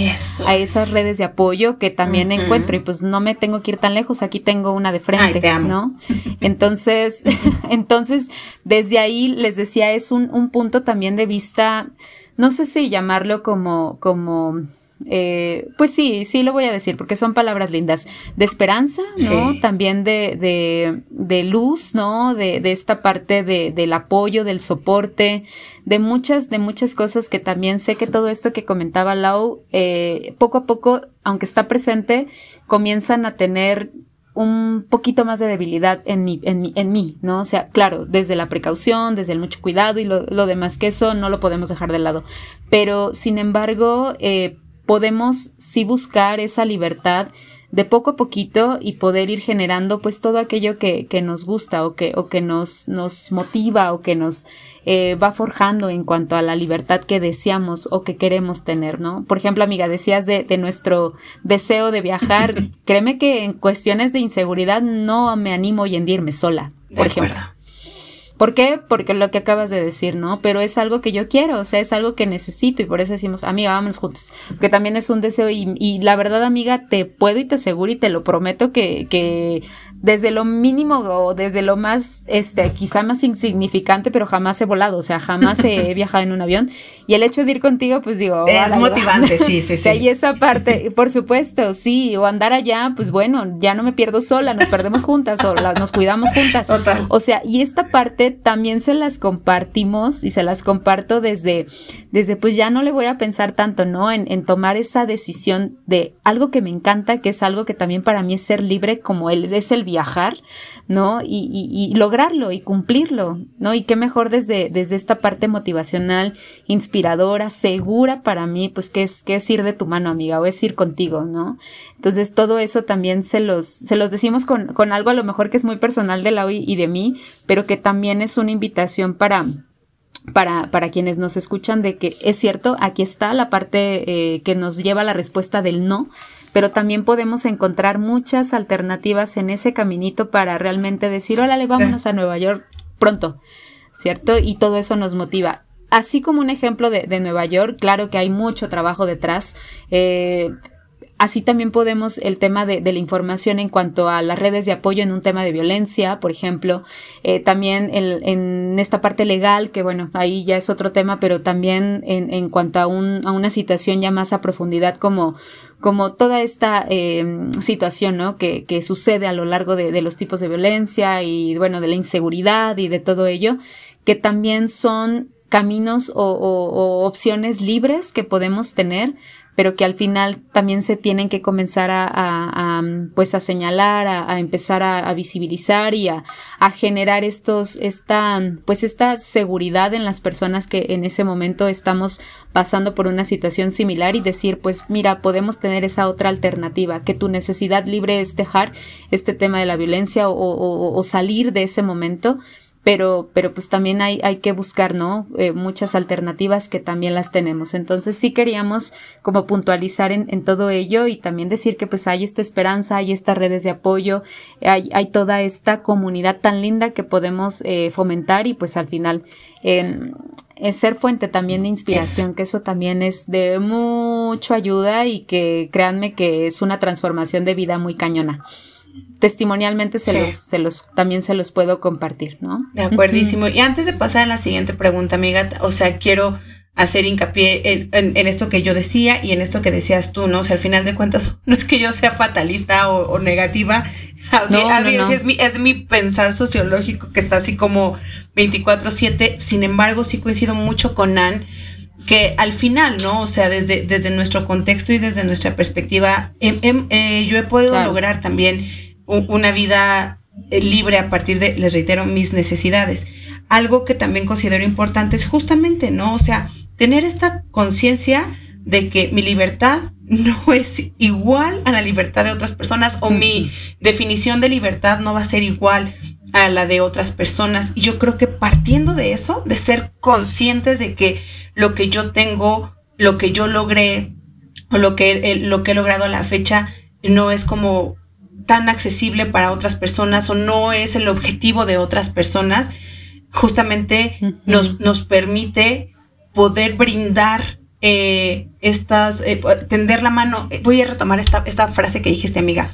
a esas redes de apoyo que también encuentro, y pues no me tengo que ir tan lejos, aquí tengo una de frente, ¿no? Entonces, [LAUGHS] entonces, desde ahí les decía, es un, un punto también de vista, no sé si llamarlo como, como eh, pues sí, sí lo voy a decir porque son palabras lindas, de esperanza, ¿no? También de, de, de, luz, ¿no? De, de esta parte de, del apoyo, del soporte, de muchas, de muchas cosas que también sé que todo esto que comentaba Lau, eh, poco a poco, aunque está presente, comienzan a tener un poquito más de debilidad en mí, en, mí, en mí, ¿no? O sea, claro, desde la precaución, desde el mucho cuidado y lo, lo demás que eso no lo podemos dejar de lado. Pero, sin embargo, eh, podemos sí buscar esa libertad de poco a poquito y poder ir generando pues todo aquello que, que nos gusta o que, o que nos, nos motiva o que nos eh, va forjando en cuanto a la libertad que deseamos o que queremos tener, ¿no? Por ejemplo, amiga, decías de, de nuestro deseo de viajar. [LAUGHS] Créeme que en cuestiones de inseguridad no me animo hoy en irme sola, por ejemplo. ¿Por qué? Porque lo que acabas de decir, ¿no? Pero es algo que yo quiero, o sea, es algo que necesito y por eso decimos, amiga, vámonos juntos, que también es un deseo y, y, la verdad, amiga, te puedo y te aseguro y te lo prometo que, que desde lo mínimo o desde lo más, este, quizá más insignificante, pero jamás he volado, o sea, jamás he [LAUGHS] viajado en un avión. Y el hecho de ir contigo, pues digo... Es motivante, sí, sí, [LAUGHS] sí. Y esa parte, por supuesto, sí, o andar allá, pues bueno, ya no me pierdo sola, nos perdemos juntas o nos cuidamos juntas. Total. O sea, y esta parte también se las compartimos y se las comparto desde, desde pues ya no le voy a pensar tanto, ¿no? En, en tomar esa decisión de algo que me encanta, que es algo que también para mí es ser libre, como él es el viajar, ¿no? Y, lograrlo y cumplirlo, ¿no? Y qué mejor desde, desde esta parte motivacional, inspiradora, segura para mí, pues que es, es ir de tu mano, amiga, o es ir contigo, ¿no? Entonces todo eso también se los, se los decimos con, con algo a lo mejor que es muy personal de la y de mí, pero que también es una invitación para para, para quienes nos escuchan de que es cierto, aquí está la parte eh, que nos lleva a la respuesta del no, pero también podemos encontrar muchas alternativas en ese caminito para realmente decir, órale, vámonos a Nueva York pronto, ¿cierto? Y todo eso nos motiva. Así como un ejemplo de, de Nueva York, claro que hay mucho trabajo detrás. Eh, Así también podemos el tema de, la información en cuanto a las redes de apoyo en un tema de violencia, por ejemplo, eh, también en esta parte legal, que bueno, ahí ya es otro tema, pero también en, cuanto a, un, a, una situación ya más a profundidad como, como toda esta em, situación ¿no? que, que, sucede a lo largo de, de los tipos de violencia y bueno, de la inseguridad y de todo ello, que también son caminos o, o, opciones libres que podemos tener pero que al final también se tienen que comenzar a, pues a señalar, a, empezar a, visibilizar y a, generar estos, esta, pues esta seguridad en las personas que en ese momento estamos pasando por una situación similar y decir, pues mira, podemos tener esa otra alternativa, que tu necesidad libre es dejar este tema de la violencia o salir de ese momento pero, pero pues también hay, hay que buscar, ¿no? Eh, muchas alternativas que también las tenemos. Entonces sí queríamos como puntualizar en, en, todo ello y también decir que pues hay esta esperanza, hay estas redes de apoyo, hay, hay toda esta comunidad tan linda que podemos eh, fomentar y pues al final eh, es ser fuente también de inspiración, que eso también es de mucha ayuda y que créanme que es una transformación de vida muy cañona testimonialmente se, los, se los, también se los puedo compartir, ¿no? De acuerdísimo. Y antes de pasar a la siguiente pregunta, amiga, o sea, quiero hacer hincapié en, esto que yo decía y en esto que decías tú, ¿no? O sea, al final de cuentas, [LAUGHS] no es que yo sea fatalista o, negativa, Es, mi, es mi pensar sociológico que está así como 24/7, sin embargo, sí coincido mucho con Nan que al final, ¿no? O sea, desde, desde nuestro contexto y desde nuestra perspectiva, em, em, eh, yo he podido lograr también una vida eh, libre a partir de, les reitero, mis necesidades. Algo que también considero importante es justamente, ¿no? O sea, tener esta conciencia de que mi libertad [LAUGHS] no es igual a la libertad de otras personas o mi definición de libertad no va a ser igual a la de otras personas. Y yo creo que partiendo de eso, de ser conscientes de que lo que yo tengo, lo que yo logré o lo que, lo que he logrado a la fecha no es como tan accesible para otras personas o no es el objetivo de otras personas, justamente nos, nos permite poder brindar eh, estas, eh, tender la mano. Eh, voy a retomar esta, esta frase que dijiste, amiga.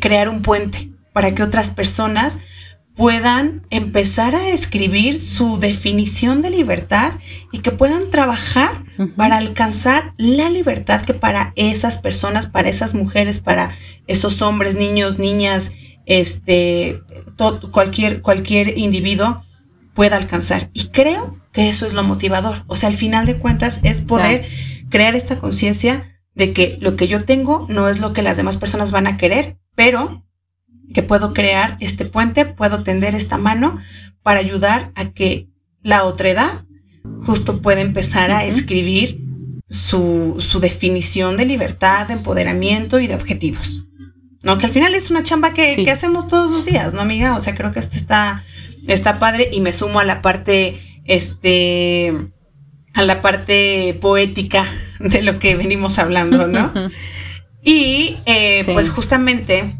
crear un puente para que otras personas puedan empezar a escribir su definición de libertad y que puedan trabajar para alcanzar la libertad que para esas personas, para esas mujeres, para esos hombres, niños, niñas, este, cualquier, cualquier individuo pueda alcanzar. Y creo que eso es lo motivador. O sea, al final de cuentas es poder crear esta conciencia de que lo que yo tengo no es lo que las demás personas van a querer, pero que puedo crear este puente, puedo tender esta mano para ayudar a que la otra edad justo pueda empezar a escribir su, su definición de libertad, de empoderamiento y de objetivos. ¿no? Que al final es una chamba que, que, hacemos todos los días, ¿no, amiga? O sea, creo que esto está, está padre y me sumo a la parte, este, a la parte poética de lo que venimos hablando, ¿no? [LAUGHS] y eh, pues justamente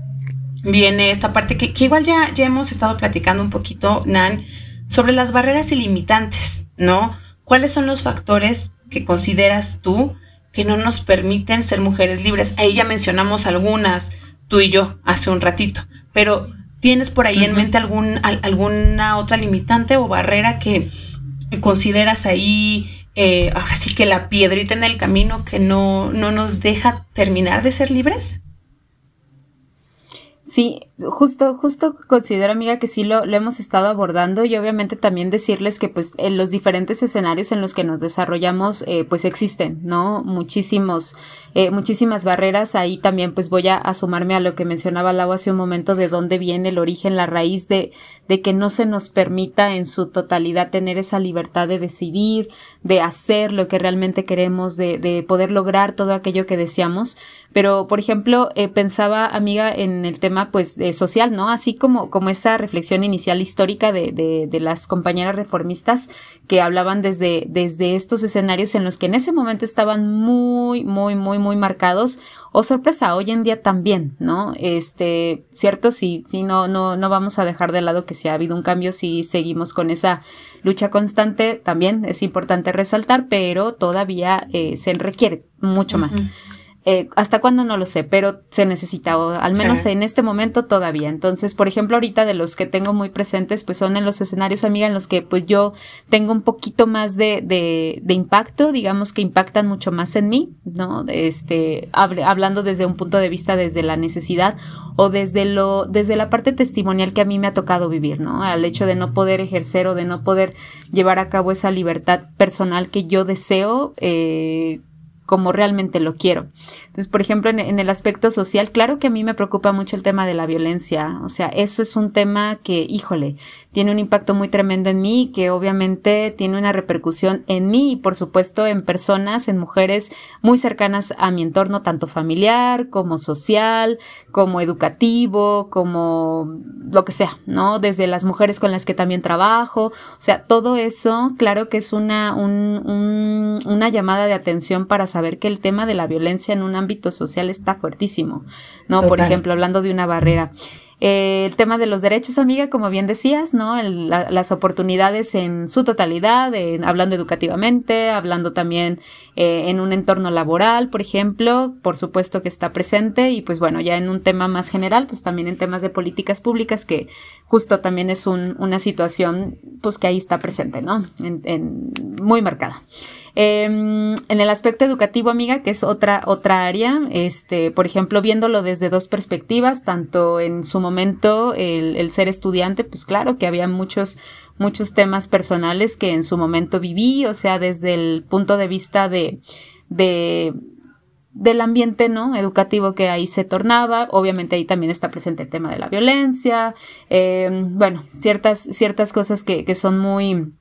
viene esta parte que, que igual ya, ya hemos estado platicando un poquito, Nan, sobre las barreras ilimitantes, ¿no? ¿Cuáles son los factores que consideras tú que no nos permiten ser mujeres libres? Ahí ya mencionamos algunas, tú y yo, hace un ratito, pero ¿tienes por ahí en mente algún, alguna otra limitante o barrera que consideras ahí, eh, ahora sí que la piedrita en el camino que no, no nos deja terminar de ser libres? Sí, justo, justo considero, amiga, que sí lo, lo, hemos estado abordando y obviamente también decirles que pues en los diferentes escenarios en los que nos desarrollamos eh, pues existen, ¿no? Muchísimos, eh, muchísimas barreras. Ahí también pues voy a, sumarme a lo que mencionaba Lau hace un momento de dónde viene el origen, la raíz de, de que no se nos permita en su totalidad tener esa libertad de decidir, de hacer lo que realmente queremos, de, de poder lograr todo aquello que deseamos. Pero, por ejemplo, eh, pensaba, amiga, en el tema pues social, ¿no? Así como, como esa reflexión inicial histórica de, de, de, las compañeras reformistas que hablaban desde, desde estos escenarios en los que en ese momento estaban muy, muy, muy, muy marcados. O sorpresa, hoy en día también, ¿no? Este, cierto, sí, sí, no, no, no vamos a dejar de lado que si ha habido un cambio, si seguimos con esa lucha constante, también es importante resaltar, pero todavía eh, se requiere mucho más. Eh, ¿Hasta cuándo? No lo sé, pero se necesita, o al menos en este momento todavía. Entonces, por ejemplo, ahorita de los que tengo muy presentes, pues son en los escenarios, amiga, en los que pues yo tengo un poquito más de, de, de impacto, digamos que impactan mucho más en mí, ¿no? Este, hablando desde un punto de vista desde la necesidad o desde lo, desde la parte testimonial que a mí me ha tocado vivir, ¿no? Al hecho de no poder ejercer o de no poder llevar a cabo esa libertad personal que yo deseo, eh, como realmente lo quiero. Entonces, por ejemplo, en, el aspecto social, claro que a mí me preocupa mucho el tema de la violencia. O sea, eso es un tema que, híjole, tiene un impacto muy tremendo en mí, que obviamente tiene una repercusión en mí y, por supuesto, en personas, en mujeres muy cercanas a mi entorno, tanto familiar como social, como educativo, como lo que sea, ¿no? Desde las mujeres con las que también trabajo. O sea, todo eso, claro que es una, un, una llamada de atención para saber que el tema de la violencia en un ámbito social está fuertísimo, ¿no? Por ejemplo, hablando de una barrera. El tema de los derechos, amiga, como bien decías, ¿no? las oportunidades en su totalidad, hablando educativamente, hablando también eh, en un entorno laboral, por ejemplo, por supuesto que está presente y pues bueno, ya en un tema más general, pues también en temas de políticas públicas, que justo también es una situación pues que ahí está presente, ¿no? en, muy marcada. Em, en el aspecto educativo, amiga, que es otra, otra área, este, por ejemplo, viéndolo desde dos perspectivas, tanto en su momento el, ser estudiante, pues claro que había muchos, muchos temas personales que en su momento viví, o sea, desde el punto de vista de, de del ambiente no educativo que ahí se tornaba. Obviamente ahí también está presente el tema de la violencia em, bueno ciertas ciertas cosas que, que son muy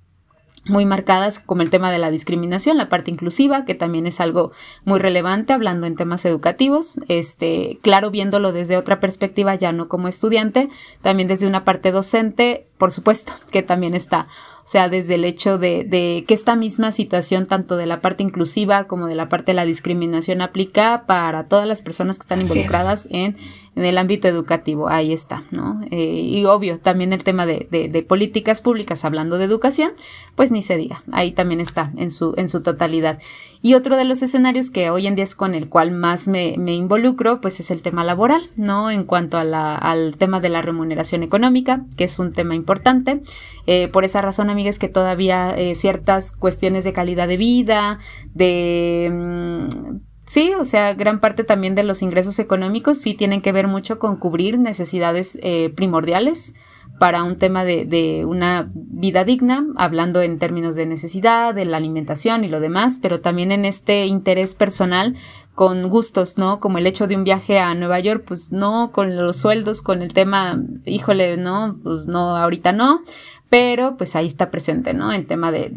muy marcadas como el tema de la discriminación, la parte inclusiva, que también es algo muy relevante hablando en temas educativos, este, claro, viéndolo desde otra perspectiva, ya no como estudiante, también desde una parte docente, por supuesto, [LAUGHS] que también está, o sea, desde el hecho de, de que esta misma situación, tanto de la parte inclusiva como de la parte de la discriminación, aplica para todas las personas que están involucradas en en el ámbito educativo, ahí está, ¿no? Eh, y obvio, también el tema de, de, políticas públicas, hablando de educación, pues ni se diga, ahí también está en su, en su totalidad. Y otro de los escenarios que hoy en día es con el cual más me, me involucro, pues es el tema laboral, ¿no? En cuanto a la, al tema de la remuneración económica, que es un tema importante. Eh, por esa razón, amigas, que todavía eh, ciertas cuestiones de calidad de vida, de... Sí, o sea, gran parte también de los ingresos económicos sí tienen que ver mucho con cubrir necesidades eh, primordiales para un tema de, de, una vida digna, hablando en términos de necesidad, de la alimentación y lo demás, pero también en este interés personal con gustos, ¿no? Como el hecho de un viaje a Nueva York, pues no, con los sueldos, con el tema, híjole, no, pues no, ahorita no, pero pues ahí está presente, ¿no? El tema de,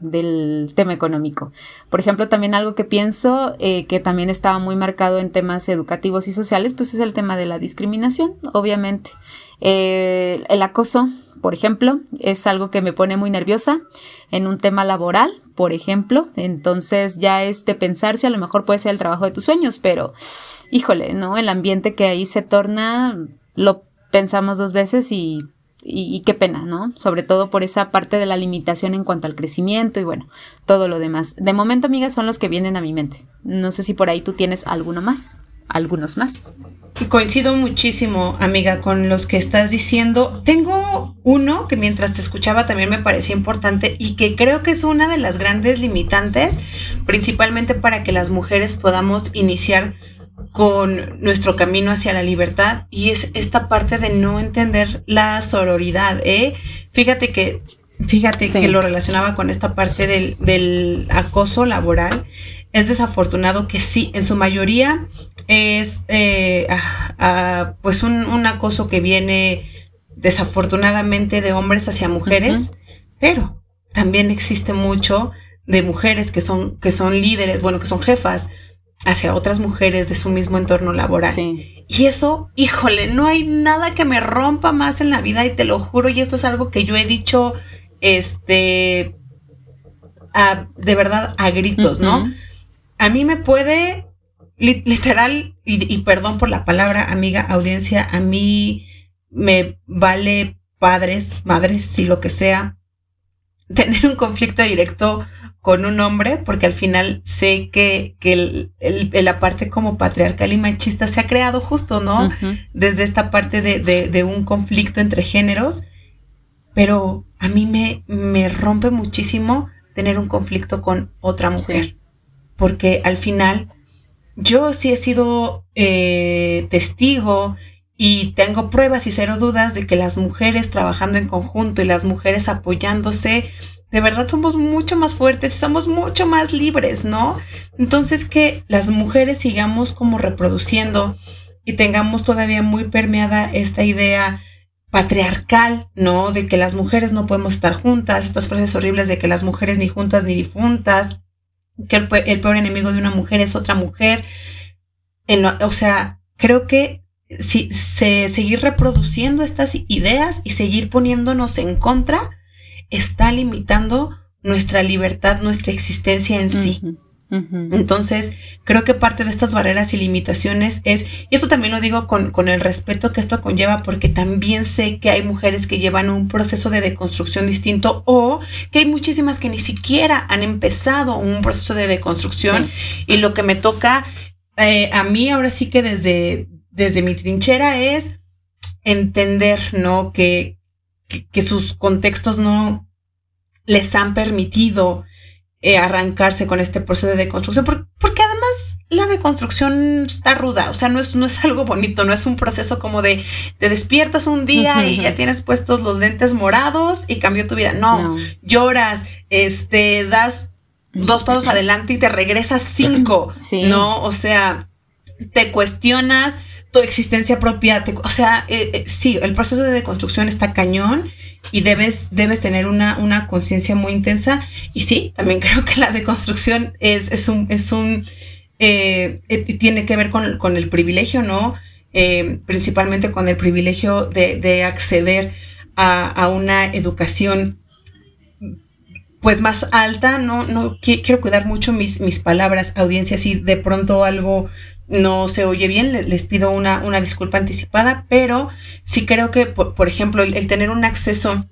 del tema económico. Por ejemplo, también algo que pienso eh, que también estaba muy marcado en temas educativos y sociales, pues es el tema de la discriminación, obviamente. Eh, el acoso, por ejemplo, es algo que me pone muy nerviosa en un tema laboral, por ejemplo. Entonces ya es de pensar si a lo mejor puede ser el trabajo de tus sueños, pero híjole, ¿no? El ambiente que ahí se torna, lo pensamos dos veces y, y, qué pena, ¿no? Sobre todo por esa parte de la limitación en cuanto al crecimiento y bueno, todo lo demás. De momento, amigas, son los que vienen a mi mente. No sé si por ahí tú tienes alguno más, algunos más. Coincido muchísimo, amiga, con los que estás diciendo. Tengo uno que mientras te escuchaba también me parecía importante y que creo que es una de las grandes limitantes, principalmente para que las mujeres podamos iniciar con nuestro camino hacia la libertad y es esta parte de no entender la sororidad. ¿eh? Fíjate que, fíjate que lo relacionaba con esta parte del, del acoso laboral. Es desafortunado que sí, en su mayoría es eh, ah, ah, pues un, acoso que viene desafortunadamente de hombres hacia mujeres, pero también existe mucho de mujeres que son, que son líderes, bueno, que son jefas hacia otras mujeres de su mismo entorno laboral. Y eso, híjole, no hay nada que me rompa más en la vida y te lo juro, y esto es algo que yo he dicho, este, de verdad, a gritos, ¿no? A mí me puede literal, y, perdón por la palabra, amiga audiencia, a mí me vale padres, madres, si lo que sea, tener un conflicto directo con un hombre, porque al final sé que, que la parte como patriarcal y machista se ha creado justo, ¿no? Desde esta parte de, de, un conflicto entre géneros, pero a mí me, me rompe muchísimo tener un conflicto con otra mujer, porque al final yo sí he sido eh, testigo y tengo pruebas y cero dudas de que las mujeres trabajando en conjunto y las mujeres apoyándose, de verdad somos mucho más fuertes y somos mucho más libres, ¿no? Entonces que las mujeres sigamos como reproduciendo y tengamos todavía muy permeada esta idea patriarcal, ¿no? De que las mujeres no podemos estar juntas, estas frases horribles de que las mujeres ni juntas ni difuntas, que el, peor enemigo de una mujer es otra mujer. o sea, creo que si se, seguir reproduciendo estas ideas y seguir poniéndonos en contra está limitando nuestra libertad, nuestra existencia en sí. Entonces, creo que parte de estas barreras y limitaciones es, y esto también lo digo con, con, el respeto que esto conlleva, porque también sé que hay mujeres que llevan un proceso de deconstrucción distinto o que hay muchísimas que ni siquiera han empezado un proceso de deconstrucción. Y lo que me toca eh, a mí ahora sí que desde, desde mi trinchera es entender, ¿no? Que, que, que sus contextos no les han permitido eh, arrancarse con este proceso de deconstrucción, porque, además la deconstrucción está ruda, o sea, no es, no es algo bonito, no es un proceso como de te despiertas un día y ya tienes puestos los lentes morados y cambió tu vida. No, lloras, este, das dos pasos adelante y te regresas cinco, [CLEARS THROAT] ¿no? O sea, te cuestionas tu existencia propia, o sea, eh, eh, sí, el proceso de deconstrucción está cañón y debes, debes tener una, una conciencia muy intensa. Y sí, también [LAUGHS] creo que la deconstrucción es, es un, es un eh, eh, tiene que ver con, con el privilegio, ¿no? Eh, principalmente con el privilegio de, de acceder a, a, una educación pues más alta, no, no quiero cuidar mucho mis, mis palabras, audiencia, si de pronto algo no se oye bien, les, pido una, una, disculpa anticipada, pero sí creo que, por, ejemplo, el, tener un acceso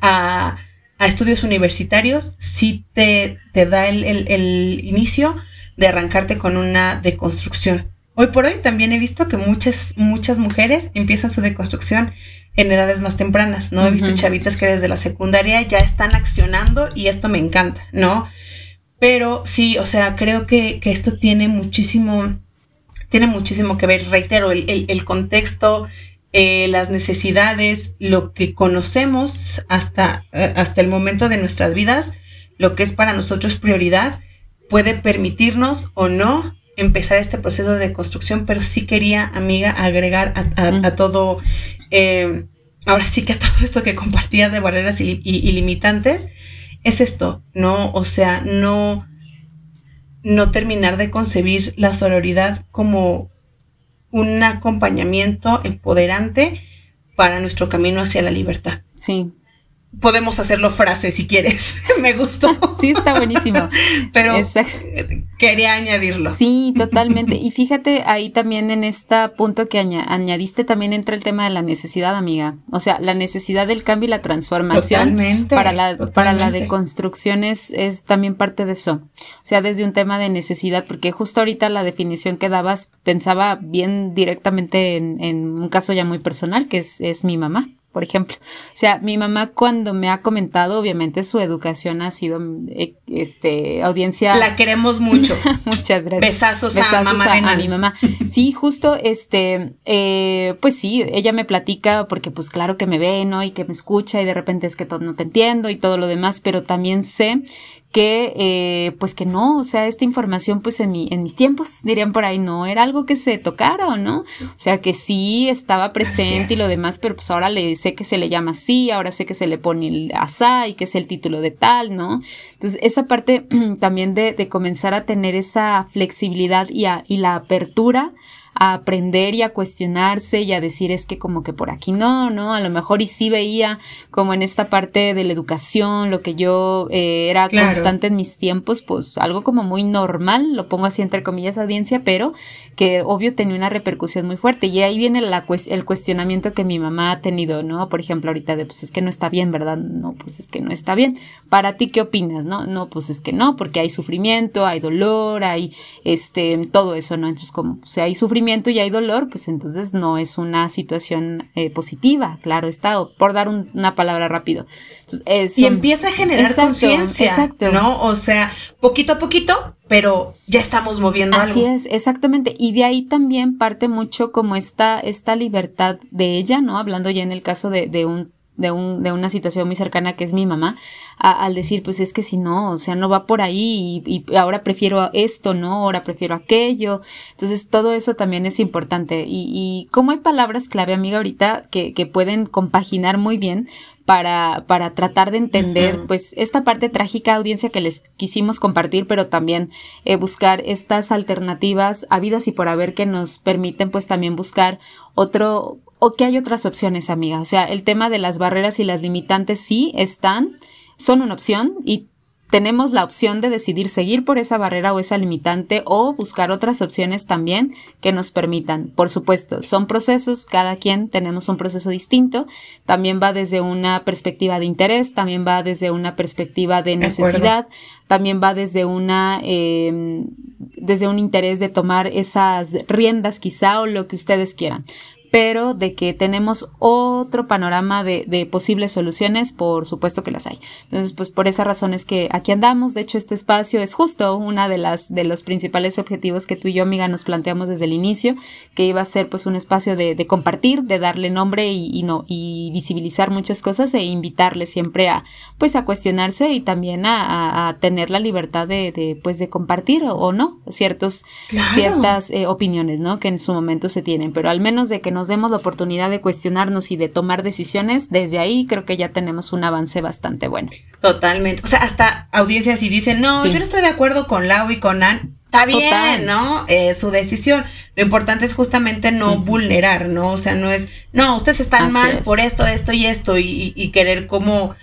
a, estudios universitarios sí te, te da el, el, inicio de arrancarte con una deconstrucción. Hoy por hoy también he visto que muchas, muchas mujeres empiezan su deconstrucción en edades más tempranas, ¿no? He visto chavitas que desde la secundaria ya están accionando y esto me encanta, ¿no? Pero sí, o sea, creo que, que esto tiene muchísimo, tiene muchísimo que ver, reitero, el, contexto, eh, las necesidades, lo que conocemos hasta, eh, hasta el momento de nuestras vidas, lo que es para nosotros prioridad, puede permitirnos o no empezar este proceso de construcción, pero sí quería, amiga, agregar a, todo, eh, ahora sí que a [LAUGHS] todo esto que compartías de barreras ilimitantes, es esto, ¿no? O sea, no, no terminar de concebir la sororidad como un acompañamiento empoderante para nuestro camino hacia la libertad. Sí, podemos hacerlo frase si quieres. [LAUGHS] Me gustó. [LAUGHS] sí, está buenísimo. Pero quería añadirlo. Sí, totalmente. Y fíjate ahí también en este punto que añadiste también entra el tema de la necesidad, amiga. O sea, la necesidad del cambio y la transformación totalmente, para la para la deconstrucción es, es también parte de eso. O sea, desde un tema de necesidad, porque justo ahorita la definición que dabas pensaba bien directamente en, en un caso ya muy personal, que es, es mi mamá por ejemplo. O sea, mi mamá cuando me ha comentado, obviamente su educación ha sido, eh, este, audiencia. La queremos mucho. [LAUGHS] Muchas gracias. Besazos, a, mamá a, mi mamá. Sí, justo, este, eh, pues sí, ella me platica porque pues claro que me ve, ¿no? Y que me escucha y de repente es que todo no te entiendo y todo lo demás, pero también sé que eh, pues que no, o sea, esta información pues en, mi, en mis tiempos, dirían por ahí, no era algo que se tocara o no, o sea, que sí estaba presente y lo demás, pero pues ahora le sé que se le llama así, ahora sé que se le pone el asá y que es el título de tal, ¿no? Entonces, esa parte [CLEARS THROAT] también de, de comenzar a tener esa flexibilidad y, a, y la apertura a aprender y a cuestionarse y a decir es que como que por aquí no, ¿no? A lo mejor y sí veía como en esta parte de la educación, lo que yo eh, era constante en mis tiempos, pues algo como muy normal, lo pongo así entre comillas audiencia, pero que obvio tenía una repercusión muy fuerte. Y ahí viene la, el cuestionamiento que mi mamá ha tenido, ¿no? Por ejemplo, ahorita de pues es que no está bien, ¿verdad? No, pues es que no está bien. Para ti, ¿qué opinas? No, no, pues es que no, porque hay sufrimiento, hay dolor, hay este, todo eso, ¿no? Entonces, como, o sea, hay sufrimiento y hay dolor, pues entonces no es una situación eh, positiva, claro está, por dar una palabra rápido. y empieza a generar conciencia, ¿no? O sea, poquito a poquito, pero ya estamos moviendo Así es, exactamente. Y de ahí también parte mucho como esta, esta libertad de ella, ¿no? Hablando ya en el caso de, de un de, un, de una situación muy cercana que es mi mamá, al decir, pues es que si no, o sea, no va por ahí y, ahora prefiero esto, ¿no? Ahora prefiero aquello. Entonces, todo eso también es importante. Y, y como hay palabras clave, amiga, ahorita que, que pueden compaginar muy bien, para, para tratar de entender pues esta parte trágica audiencia que les quisimos compartir, pero también eh, buscar estas alternativas habidas y por haber que nos permiten pues también buscar otro, o que hay otras opciones, amiga. O sea, el tema de las barreras y las limitantes sí están, son una opción y tenemos la opción de decidir seguir por esa barrera o esa limitante o buscar otras opciones también que nos permitan. Por supuesto, son procesos, cada quien tenemos un proceso distinto, también va desde una perspectiva de interés, también va desde una perspectiva de necesidad, también va desde una, eh, desde un interés de tomar esas riendas quizá o lo que ustedes quieran pero de que tenemos otro panorama de, de, posibles soluciones, por supuesto que las hay. Entonces, pues por esa razón es que aquí andamos. De hecho, este espacio es justo una de las de los principales objetivos que tú y yo, amiga, nos planteamos desde el inicio, que iba a ser pues un espacio de, de compartir, de darle nombre y, no y visibilizar muchas cosas e invitarle siempre a pues a cuestionarse y también a, a, tener la libertad de, de, pues de compartir o, no ciertos ciertas eh, opiniones, ¿no? Que en su momento se tienen, pero al menos de que nos demos la oportunidad de cuestionarnos y de tomar decisiones, desde ahí creo que ya tenemos un avance bastante bueno. Totalmente. O sea, hasta audiencias y dicen, no, yo no estoy de acuerdo con Lau y con Ann. Está bien, ¿no? Eh, su decisión. Lo importante es justamente no vulnerar, ¿no? O sea, no es, no, ustedes están mal por esto, esto y esto, y, querer como,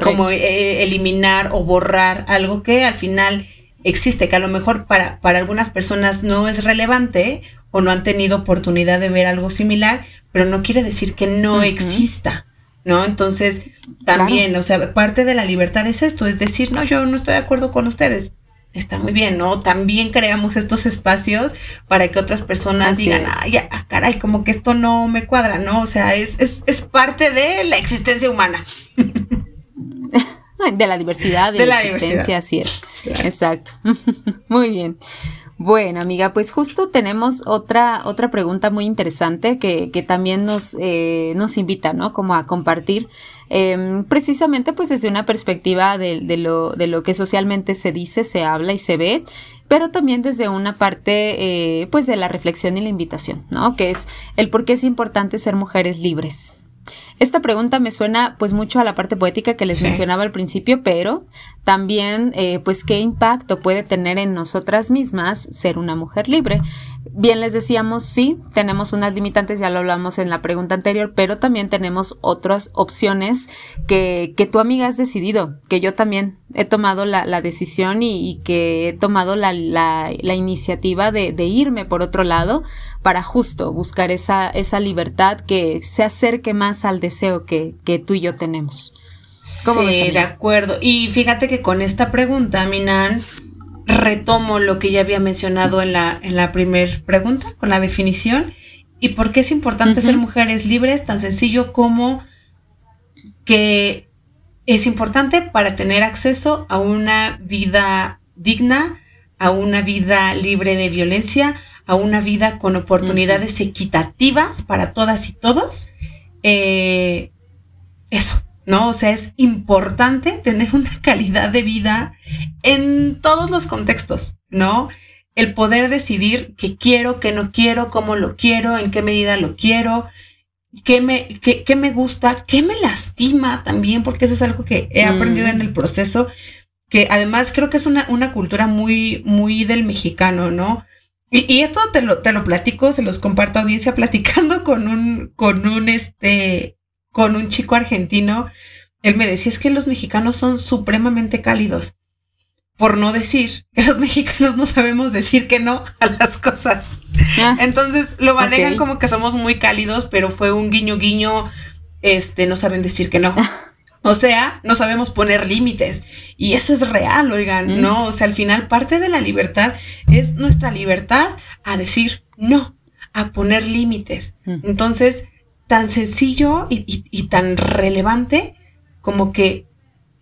como eh, eliminar o borrar algo que al final existe, que a lo mejor para, para algunas personas no es relevante o no han tenido oportunidad de ver algo similar, pero no quiere decir que no exista, ¿no? Entonces, también, o sea, parte de la libertad es esto, es decir, no, yo no estoy de acuerdo con ustedes. Está muy bien, ¿no? También creamos estos espacios para que otras personas digan, ay, ah, caray, como que esto no me cuadra, ¿no? O sea, es, es, es parte de la existencia humana. [LAUGHS] [LAUGHS] De la diversidad, de, la, existencia, así es. Exacto. [LAUGHS] Muy bien. Bueno, amiga, pues justo tenemos otra, otra pregunta muy interesante que, que también nos, eh, nos invita, ¿no? Como a compartir, em, precisamente pues desde una perspectiva de, de, lo, de lo que socialmente se dice, se habla y se ve, pero también desde una parte, eh, pues de la reflexión y la invitación, ¿no? Que es el por qué es importante ser mujeres libres. Esta pregunta me suena pues mucho a la parte poética que les mencionaba al principio, pero también eh, pues qué impacto puede tener en nosotras mismas ser una mujer libre. Bien les decíamos, sí, tenemos unas limitantes, ya lo hablamos en la pregunta anterior, pero también tenemos otras opciones que, que tu amiga has decidido, que yo también he tomado la, la decisión y, que he tomado la, la, la iniciativa de, de, irme por otro lado para justo buscar esa, esa libertad que se acerque más al deseo que, que tú y yo tenemos. sí, de acuerdo. Y fíjate que con esta pregunta, Minan, retomo lo que ya había mencionado en la, en la primera pregunta, con la definición, y por qué es importante ser mujeres libres, tan sencillo como que es importante para tener acceso a una vida digna, a una vida libre de violencia, a una vida con oportunidades equitativas para todas y todos. Eh, eso, ¿no? O sea, es importante tener una [LAUGHS] calidad de vida en todos los contextos, ¿no? El poder decidir qué quiero, qué no quiero, cómo lo quiero, en qué medida lo quiero, qué me, qué, me gusta, qué me lastima también, porque eso es algo que he aprendido en el mm. proceso, que además creo que es una, una cultura muy, muy del mexicano, ¿no? Y, y, esto te lo, te lo platico, se los comparto a audiencia, platicando con un, con un, este, con un chico argentino, él me decía, es que los mexicanos son supremamente cálidos. Por no decir que los [LAUGHS] mexicanos no sabemos decir que no a las cosas. Ah, Entonces lo manejan como que somos muy cálidos, pero fue un guiño guiño, este, no saben decir que no. [LAUGHS] O sea, no sabemos poner límites. Y eso es real, oigan, mm. ¿no? O sea, al final parte de la libertad es nuestra libertad a decir no, a poner límites. Mm. Entonces, tan sencillo y, tan relevante como que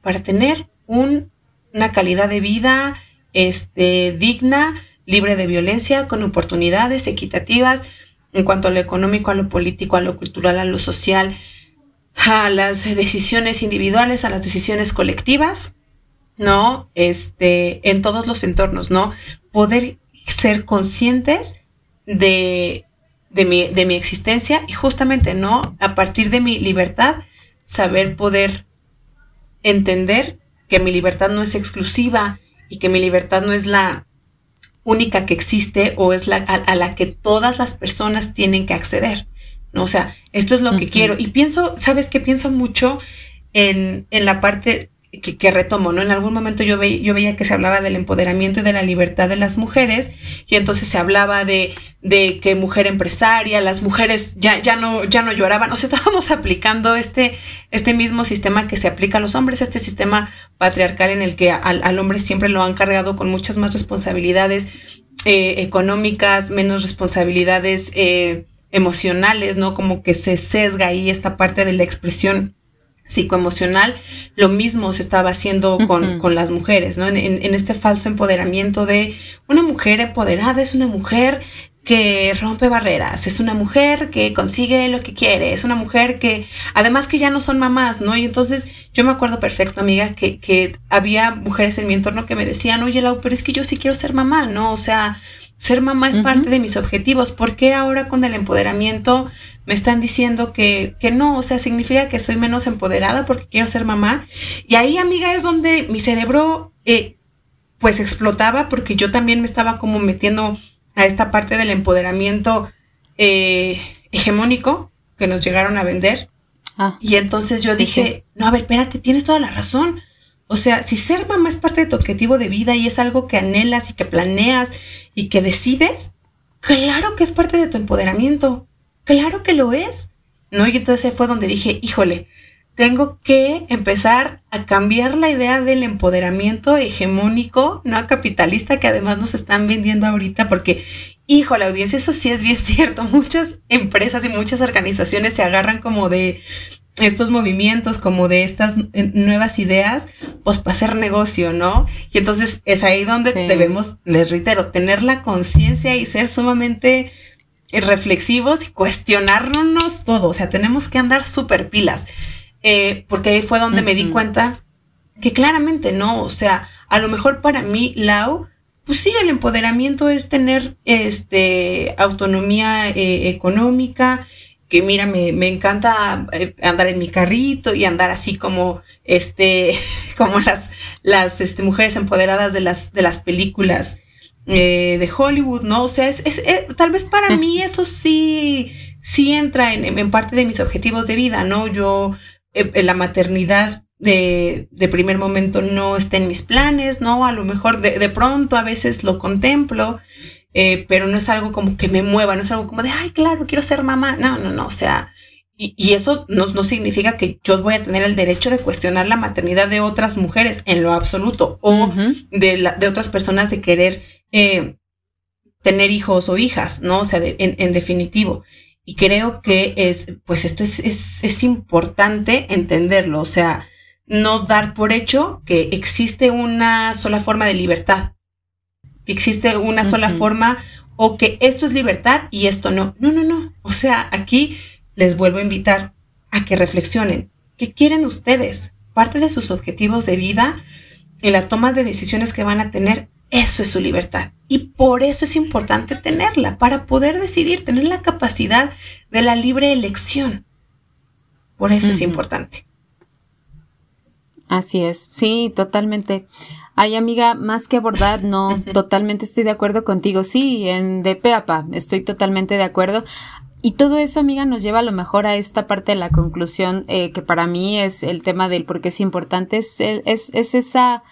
para tener una calidad de vida este, digna, libre de violencia, con oportunidades equitativas en cuanto a lo económico, a lo político, a lo cultural, a lo social, a las decisiones individuales, a las decisiones colectivas, ¿no? Este, en todos los entornos, ¿no? Poder ser conscientes de de mi, de mi existencia y justamente, ¿no? A partir de mi libertad, saber poder entender que mi libertad no es exclusiva y que mi libertad no es la única que existe o es la a, la que todas las personas tienen que acceder. ¿No? O sea, esto es lo que quiero. Y pienso, ¿sabes qué? Pienso mucho en, en la parte que, retomo, ¿no? En algún momento yo, yo veía que se hablaba del empoderamiento y de la libertad de las mujeres y entonces se hablaba de, de que mujer empresaria, las mujeres ya, ya, no, ya no lloraban, o sea, [LAUGHS] estábamos aplicando este, este mismo sistema que se aplica a los hombres, este sistema patriarcal en el que al, hombre siempre lo han cargado con muchas más responsabilidades eh, económicas, menos responsabilidades eh, emocionales, ¿no? Como que se sesga ahí esta parte de la expresión psicoemocional, lo mismo se estaba haciendo con, con las mujeres, ¿no? En, en, este falso empoderamiento de una mujer empoderada es una mujer que rompe barreras, es una mujer que consigue lo que quiere, es una mujer que además que ya no son mamás, ¿no? Y entonces yo me acuerdo perfecto, amiga, que, que había mujeres en mi entorno que me decían, oye, Lau, pero es que yo sí quiero ser mamá, ¿no? O sea, ser mamá es parte de mis objetivos. ¿Por qué ahora con el empoderamiento me están diciendo que, que, no? O sea, significa que soy menos empoderada porque quiero ser mamá. Y ahí, amiga, es donde mi cerebro eh, pues explotaba porque yo también me estaba como metiendo a esta parte del empoderamiento eh, hegemónico que nos llegaron a vender. Ah. y entonces yo dije, no, a ver, espérate, tienes toda la razón. O sea, si ser mamá es parte de tu objetivo de vida y es algo que anhelas y que planeas y que decides, claro que es parte de tu empoderamiento. Claro que lo es. ¿No? Y entonces fue donde dije, híjole, tengo que empezar a cambiar la idea del empoderamiento hegemónico, no capitalista, que además nos están vendiendo ahorita, porque, híjole, audiencia, eso sí es bien [LAUGHS] cierto. Muchas empresas y muchas organizaciones se agarran como de estos movimientos como de estas eh, nuevas ideas, pues para hacer negocio, ¿no? Y entonces es ahí donde debemos, les reitero, tener la conciencia y ser sumamente reflexivos y cuestionarnos todo, o sea, tenemos que andar súper pilas, eh, porque ahí fue donde me di cuenta que claramente no, o sea, a lo mejor para mí, Lau, pues sí, el empoderamiento es tener este, autonomía eh, económica, que mira, me, me, encanta eh, andar en mi carrito y andar así como, este, [LAUGHS] como las, las este, mujeres empoderadas de las, de las películas eh, de Hollywood, ¿no? O sea, es, es, tal vez para mí [LAUGHS] eso sí, sí entra en, en, parte de mis objetivos de vida, ¿no? Yo, la maternidad de, de, primer momento no está en mis planes, ¿no? A lo mejor de, de pronto a veces lo contemplo, eh, pero no es algo como que me mueva, no es algo como de, ay, claro, quiero ser mamá. No, no, no, o sea, y, y eso no, no, significa que yo voy a tener el derecho de cuestionar la maternidad de otras mujeres en lo absoluto o de, la, de otras personas de querer eh, tener hijos o hijas, ¿no? O sea, en, en definitivo. Y creo que es, pues esto es, es, es importante entenderlo, o sea, no dar por hecho que existe una sola forma de libertad, que existe una sola forma o que esto es libertad y esto no. No, no, no. O sea, aquí les vuelvo a invitar a que reflexionen. ¿Qué quieren ustedes? Parte de sus objetivos de vida y la toma de decisiones que van a tener, eso es su libertad. Y por eso es importante tenerla, para poder decidir, tener la capacidad de la libre elección. Por eso es importante. Así es, sí, totalmente. Ay, amiga, más que abordar, no, [LAUGHS] totalmente estoy de acuerdo contigo. Sí, en de peapa, estoy totalmente de acuerdo. Y todo eso, amiga, nos lleva a lo mejor a esta parte de la conclusión, eh, que para mí es el tema del por qué es importante, es, es, es esa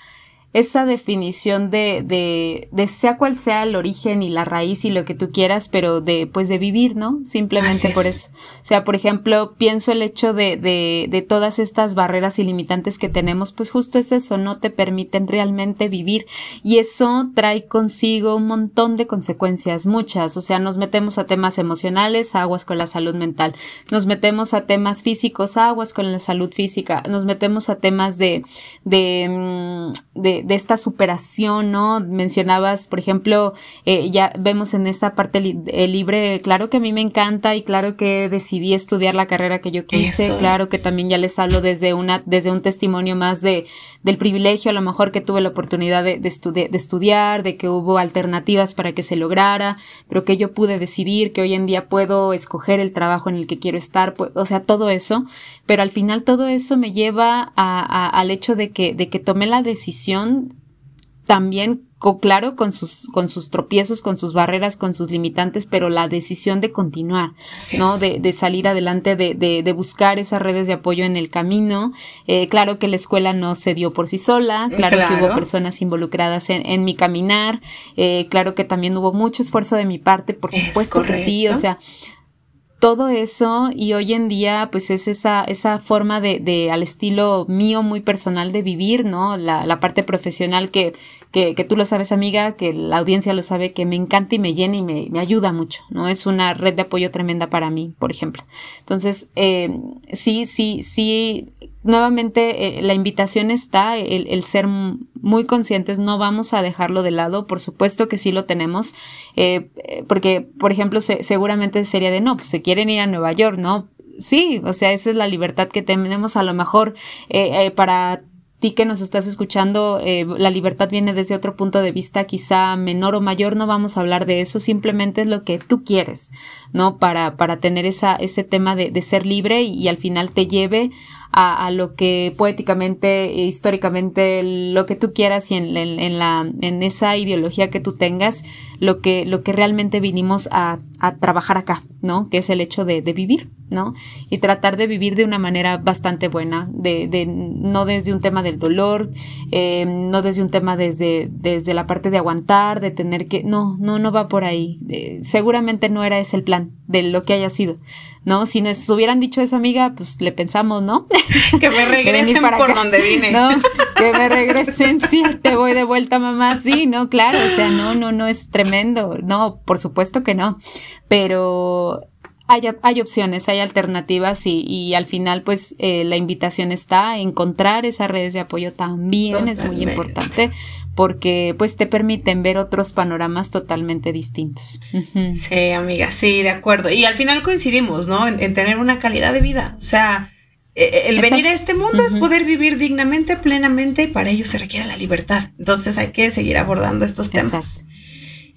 esa definición de, de, de sea cual sea el origen y la raíz y lo que tú quieras, pero de, pues de vivir, ¿no? Simplemente por eso. O sea, por ejemplo, pienso el hecho de, de, de todas estas barreras ilimitantes que tenemos, pues justo es eso, no te permiten realmente vivir. Y eso trae consigo un montón de consecuencias, muchas. O sea, nos metemos a temas emocionales, aguas con la salud mental. Nos metemos a temas físicos, aguas con la salud física. Nos metemos a temas de, de, mm, de de, esta superación, ¿no? Mencionabas, por ejemplo, eh, ya vemos en esta parte el libre, claro que a mí me encanta y claro que decidí estudiar la carrera que yo quise, claro que también ya les hablo desde una, desde un testimonio más de, del privilegio, a lo mejor que tuve la oportunidad de, de, de estudiar, de que hubo alternativas para que se lograra, pero que yo pude decidir, que hoy en día puedo escoger el trabajo en el que quiero estar, pues, o sea, todo eso, pero al final todo eso me lleva a, al hecho de que, de que tomé la decisión también, claro, con sus, con sus tropiezos, con sus barreras, con sus limitantes, pero la decisión de continuar, ¿no? De, de, salir adelante, de, de, de, buscar esas redes de apoyo en el camino. Eh, claro que la escuela no se dio por sí sola, claro, que hubo personas involucradas en, en mi caminar, eh, claro que también hubo mucho esfuerzo de mi parte, por supuesto que sí, o sea, todo eso y hoy en día pues es esa, esa forma de, de al estilo mío muy personal de vivir, ¿no? La, la parte profesional que, que, que, tú lo sabes amiga, que la audiencia lo sabe, que me encanta y me llena y me, me ayuda mucho, ¿no? Es una red de apoyo tremenda para mí, por ejemplo. Entonces, eh, sí, sí, sí, nuevamente eh, la invitación está, el, el, ser muy conscientes, no vamos a dejarlo de lado, por supuesto que sí lo tenemos, eh, porque, por ejemplo, se, seguramente sería de no, pues se quieren ir a Nueva York, ¿no? Sí, o sea, esa es la libertad que tenemos a lo mejor eh, eh, para ti que nos estás escuchando, eh, la libertad viene desde otro punto de vista, quizá menor o mayor, no vamos a hablar de eso, simplemente es lo que tú quieres, ¿no? Para, para tener esa, ese tema de, de ser libre y, y, al final te lleve a, a, lo que poéticamente, e históricamente, lo que tú quieras y en, en, en, la, en esa ideología que tú tengas, lo que, lo que realmente vinimos a, a trabajar acá, ¿no? Que es el hecho de, de vivir, ¿no? Y tratar de vivir de una manera bastante buena, de, de no desde un tema del dolor, eh, no desde un tema desde, desde la parte de aguantar, de tener que, no, no, no va por ahí. Eh, seguramente no era ese el plan de lo que haya sido, ¿no? Si nos hubieran dicho eso, amiga, pues le pensamos, ¿no? [LAUGHS] que me regresen por donde vine. No, que me regresen, [LAUGHS] sí, te voy de vuelta, mamá, sí, no, claro, o sea, no, no, no es tremendo, no, por supuesto que no, pero hay, hay opciones, hay alternativas y, y al final pues eh, la invitación está a encontrar esas redes de apoyo también es muy importante porque pues te permiten ver otros panoramas totalmente distintos. Sí, amiga, sí, de acuerdo. Y al final coincidimos, ¿no? En, tener una calidad de vida. O sea, e, e, el venir a este mundo es poder vivir dignamente, plenamente, y para ello se requiere la libertad. Entonces hay que seguir abordando estos temas.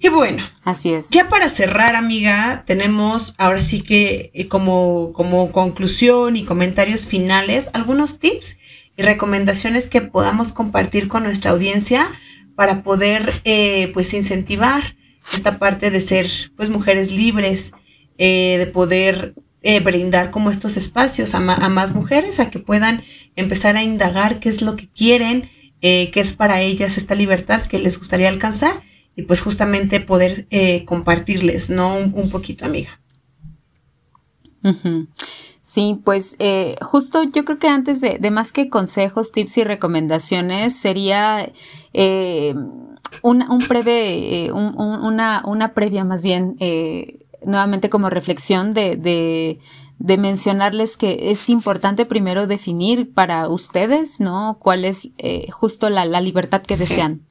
Y bueno, así es. Ya para cerrar, amiga, tenemos ahora sí que eh, como, como conclusión y comentarios finales, algunos tips y recomendaciones que podamos compartir con nuestra audiencia para poder eh, pues incentivar esta parte de ser pues mujeres libres, eh, de poder eh, brindar como estos espacios a, más mujeres a que puedan empezar a indagar qué es lo que quieren, qué es para ellas esta libertad que les gustaría alcanzar y pues justamente poder compartirles, ¿no? Un, poquito, amiga. Sí, pues eh, justo yo creo que antes de, más que consejos, tips y recomendaciones, sería eh, un, un, breve, eh, una, una previa más bien, nuevamente como reflexión de, de, de, mencionarles que es importante primero definir para ustedes, ¿no? Cuál es justo la, la, libertad que desean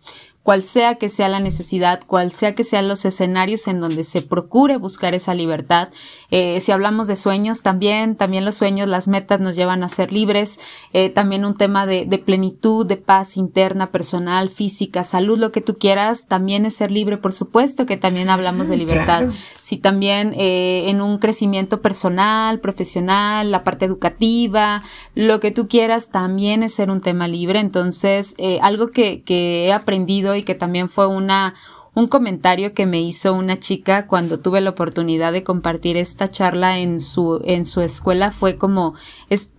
cual sea que sea la necesidad, cual sea que sean los escenarios en donde se procure buscar esa libertad. Eh, si hablamos de sueños, también, también los sueños, las metas nos llevan a ser libres. Eh, también un tema de, de, plenitud, de paz interna, personal, física, salud, lo que tú quieras, también es ser libre, por supuesto que también hablamos de mm, libertad. Si también eh, en un crecimiento personal, profesional, la parte educativa, lo que tú quieras, también es ser un tema libre. Entonces, algo que, que he aprendido y que también fue una, un comentario que me hizo una chica cuando tuve la oportunidad de compartir esta charla en su, en su escuela fue como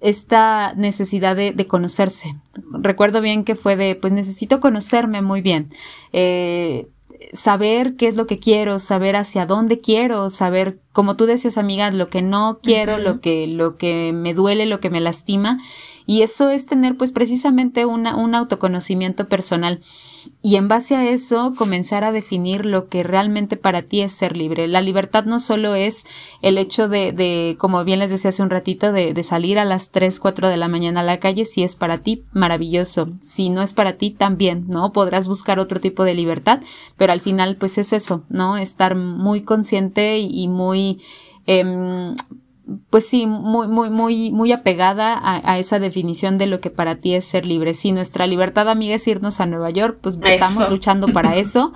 esta necesidad de, de, conocerse. Recuerdo bien que fue de, pues necesito conocerme muy bien. Eh, saber qué es lo que quiero, saber hacia dónde quiero, saber, como tú decías, amiga, lo que no quiero, lo que, lo que me duele, lo que me lastima. Y eso es tener, pues, precisamente un autoconocimiento personal y en base a eso comenzar a definir lo que realmente para ti es ser libre. La libertad no solo es el hecho de, de como bien les decía hace un ratito, de, de, salir a las 3, 4 de la mañana a la calle, si es para ti, maravilloso. Si no es para ti, también, ¿no? Podrás buscar otro tipo de libertad, pero al final pues es eso, ¿no? Estar muy consciente y, muy... Eh, pues sí, muy, muy, muy, muy apegada a, esa definición de lo que para ti es ser libre. Si nuestra libertad, amiga, es irnos a Nueva York, pues estamos luchando para [LAUGHS] eso.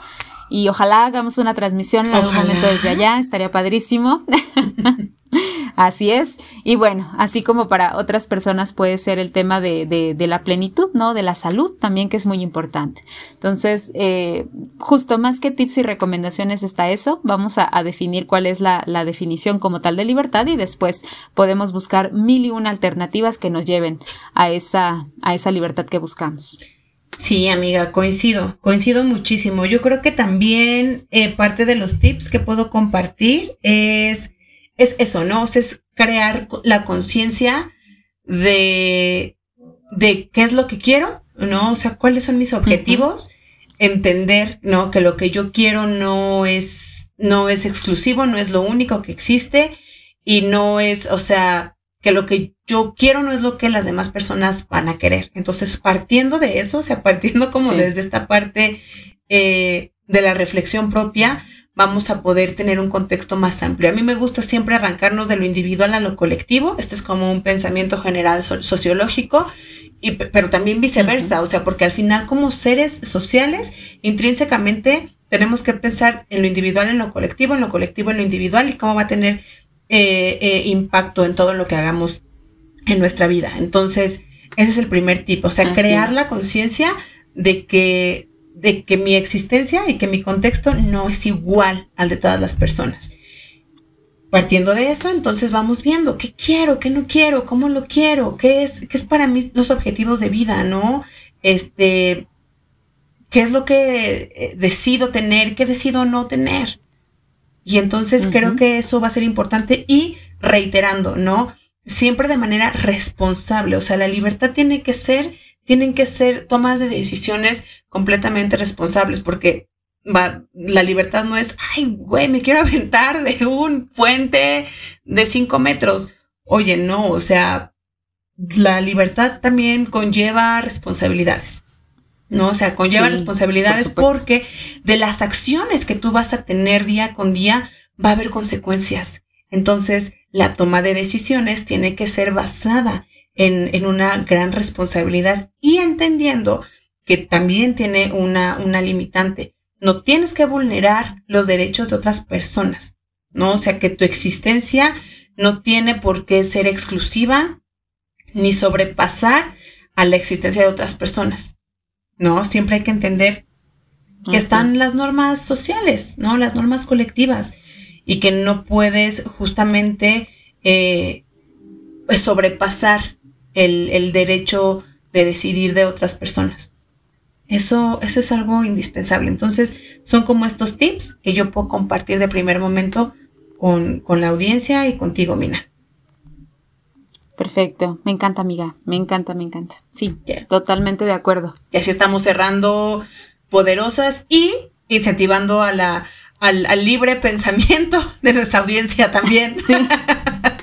Y ojalá hagamos una transmisión en algún momento desde allá, estaría padrísimo. [LAUGHS] Así es. Y bueno, así como para otras personas puede ser el tema de, de, de la plenitud, ¿no? De la salud también, que es muy importante. Entonces, eh, justo más que tips y recomendaciones está eso. Vamos a, definir cuál es la, la, definición como tal de libertad y después podemos buscar mil y una alternativas que nos lleven a esa, a esa libertad que buscamos. Sí, amiga, coincido, coincido muchísimo. Yo creo que también eh, parte de los tips que puedo compartir es es eso, ¿no? O sea, es crear la conciencia de, de qué es lo que quiero, ¿no? O sea, cuáles son mis objetivos, entender, ¿no? Que lo que yo quiero no es, no es exclusivo, no es lo único que existe y no es, o sea, que lo que yo quiero no es lo que las demás personas van a querer. Entonces, partiendo de eso, o sea, partiendo como desde esta parte eh, de la reflexión propia, vamos a poder tener un contexto más amplio. A mí me gusta siempre arrancarnos de lo individual a lo colectivo. Este es como un pensamiento general sociológico, y, pero también viceversa, o sea, porque al final como seres sociales, intrínsecamente tenemos que pensar en lo individual, en lo colectivo, en lo colectivo, en lo individual y cómo va a tener eh, eh, impacto en todo lo que hagamos en nuestra vida. Entonces, ese es el primer tipo, o sea, crear la conciencia de que de que mi existencia y que mi contexto no es igual al de todas las personas. Partiendo de eso, entonces vamos viendo qué quiero, qué no quiero, cómo lo quiero, qué es, qué es para mí los objetivos de vida, ¿no? Este, qué es lo que eh, decido tener, qué decido no tener. Y entonces creo que eso va a ser importante y reiterando, ¿no? Siempre de manera responsable, o sea, la libertad tiene que ser tienen que ser tomas de decisiones completamente responsables porque la libertad no es, ay, güey, me quiero [LAUGHS] aventar de un puente de cinco metros. Oye, no, o sea, la libertad también conlleva responsabilidades. ¿no? O sea, conlleva responsabilidades porque de las acciones que tú vas a tener día con día va a haber consecuencias. Entonces, la toma de decisiones tiene que ser basada en, en una gran responsabilidad y entendiendo que también tiene una, una limitante. No tienes que vulnerar los derechos de otras personas, ¿no? O sea, que tu existencia no tiene por qué ser exclusiva ni sobrepasar a la existencia de otras personas, ¿no? Siempre hay que entender que están las normas sociales, ¿no? Las normas colectivas y que no puedes justamente eh, pues, sobrepasar el, el, derecho de decidir de otras personas. Eso, eso es algo indispensable. Entonces, son como estos tips que yo puedo compartir de primer momento con, con la audiencia y contigo, Mina. Perfecto, me encanta amiga, me encanta, me encanta. Sí, totalmente de acuerdo. Y así estamos cerrando poderosas y incentivando a la, al, al libre [LAUGHS] pensamiento de nuestra audiencia también. Sí. [LAUGHS]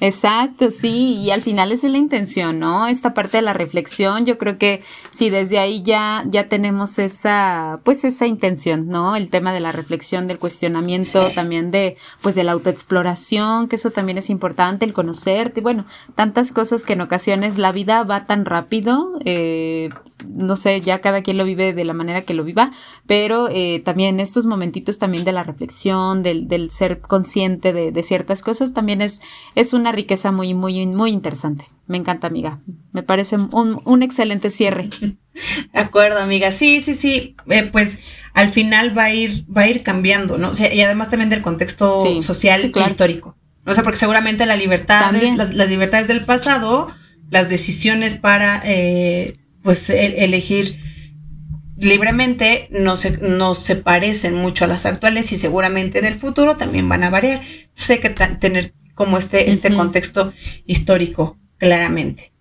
Exacto, sí, y al final esa es la intención, ¿no? Esta parte de la reflexión, yo creo que sí, desde ahí ya, ya tenemos esa, pues esa intención, ¿no? El tema de la reflexión, del cuestionamiento, también de, pues de la autoexploración, que eso también es importante, el conocerte, bueno, tantas cosas que en ocasiones la vida va tan rápido, eh, no sé, ya cada quien lo vive de la manera que lo viva, pero eh, también estos momentitos también de la reflexión, del, del ser consciente de, de, ciertas cosas, también es, es una riqueza muy, muy, muy interesante. Me encanta, amiga. Me parece un, un excelente cierre. [LAUGHS] De acuerdo, amiga. Sí, sí, sí. Eh, pues al final va a ir, va a ir cambiando, ¿no? O sea, y además también del contexto social y histórico. O sea, porque seguramente la libertad, las, las, libertades del pasado, las decisiones para eh, pues elegir libremente no se, no se parecen mucho a las actuales y seguramente en el futuro también van a variar. Entonces hay que tener como este, este contexto histórico claramente.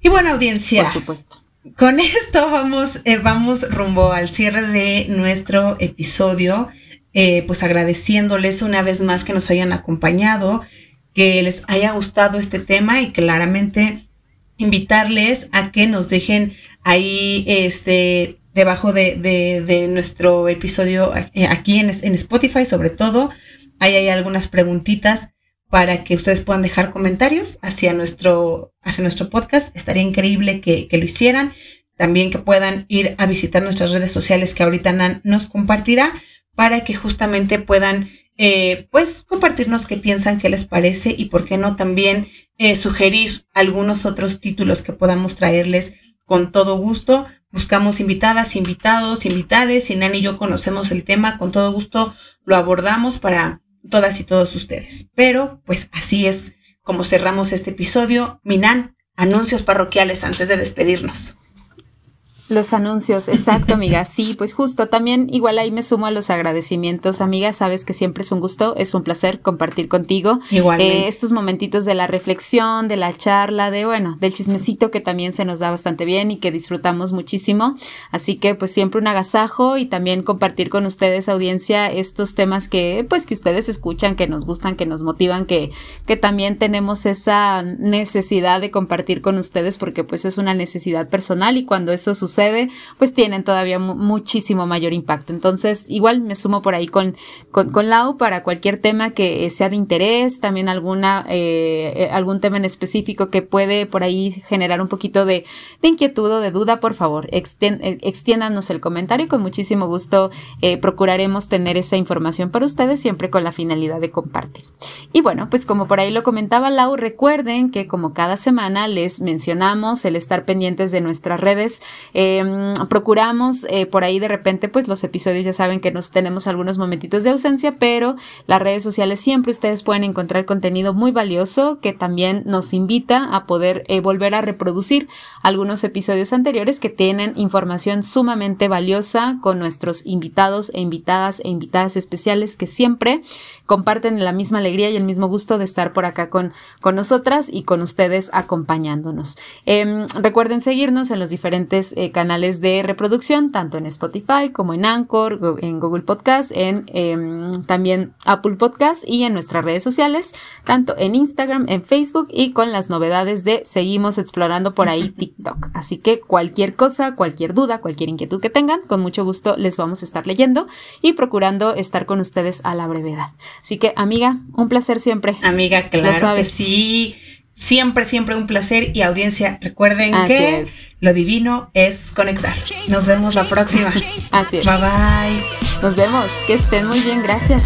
Y bueno, audiencia. Por supuesto. Con esto vamos, eh, vamos rumbo al cierre de nuestro episodio, eh, pues agradeciéndoles una vez más que nos hayan acompañado, que les haya gustado este tema y claramente invitarles a que nos dejen ahí este debajo de, de, nuestro episodio eh, aquí en, en, Spotify sobre todo. Ahí hay algunas preguntitas para que ustedes puedan dejar comentarios hacia nuestro, hacia nuestro podcast. Estaría increíble que, que lo hicieran. También que puedan ir a visitar nuestras redes sociales que ahorita Nan nos compartirá para que justamente puedan eh, pues compartirnos qué piensan, qué les parece y por qué no también eh, sugerir algunos otros títulos que podamos traerles con todo gusto. Buscamos invitadas, invitados, invitades. Si Nan y yo conocemos el tema, con todo gusto lo abordamos para todas y todos ustedes. Pero pues así es como cerramos este episodio. Minan, anuncios parroquiales antes de despedirnos. Los anuncios, [LAUGHS] exacto, amiga. Sí, pues justo, también igual ahí me sumo a los agradecimientos, amiga. Sabes que siempre es un gusto, es un placer compartir contigo. Igual. Eh, estos momentitos de la reflexión, de la charla, de bueno, del chismecito que también se nos da bastante bien y que disfrutamos muchísimo. Así que pues siempre un agasajo y también compartir con ustedes, audiencia, estos temas que pues que ustedes escuchan, que nos gustan, que nos motivan, que, que también tenemos esa necesidad de compartir con ustedes porque pues es una necesidad personal y cuando eso sucede pues tienen todavía muchísimo mayor impacto. Entonces, igual me sumo por ahí con, con, Lau para cualquier tema que sea de interés, también alguna, eh, eh, algún tema en específico que puede por ahí generar un poquito de, inquietud o de duda, por favor, eh, extiéndanos el comentario y con muchísimo gusto procuraremos tener esa información para ustedes siempre con la finalidad de compartir. Y bueno, pues como por ahí lo comentaba Lau, recuerden que como cada semana les mencionamos el estar pendientes de nuestras redes, Em, procuramos eh, por ahí de repente, pues los episodios ya saben que nos tenemos algunos momentitos de ausencia, pero las redes sociales siempre ustedes pueden encontrar contenido muy valioso que también nos invita a poder eh, volver a reproducir algunos episodios anteriores que tienen información sumamente valiosa con nuestros invitados e invitadas e invitadas especiales que siempre comparten la misma alegría y el mismo gusto de estar por acá con, con nosotras y con ustedes acompañándonos. Em, recuerden seguirnos en los diferentes eh, canales de reproducción, tanto en Spotify como en Anchor, en Google Podcast, en em, también Apple Podcast y en nuestras redes sociales, tanto en Instagram, en Facebook y con las novedades de seguimos explorando por ahí [LAUGHS] TikTok. Así que cualquier cosa, cualquier duda, cualquier inquietud que tengan, con mucho gusto les vamos a estar leyendo y procurando estar con ustedes a la brevedad. Así que, amiga, un placer siempre. Amiga, claro que sí. Siempre, siempre un placer y audiencia, recuerden que lo divino es conectar. Nos vemos la próxima. Así es. Bye bye. Nos vemos. Que estén muy bien. Gracias.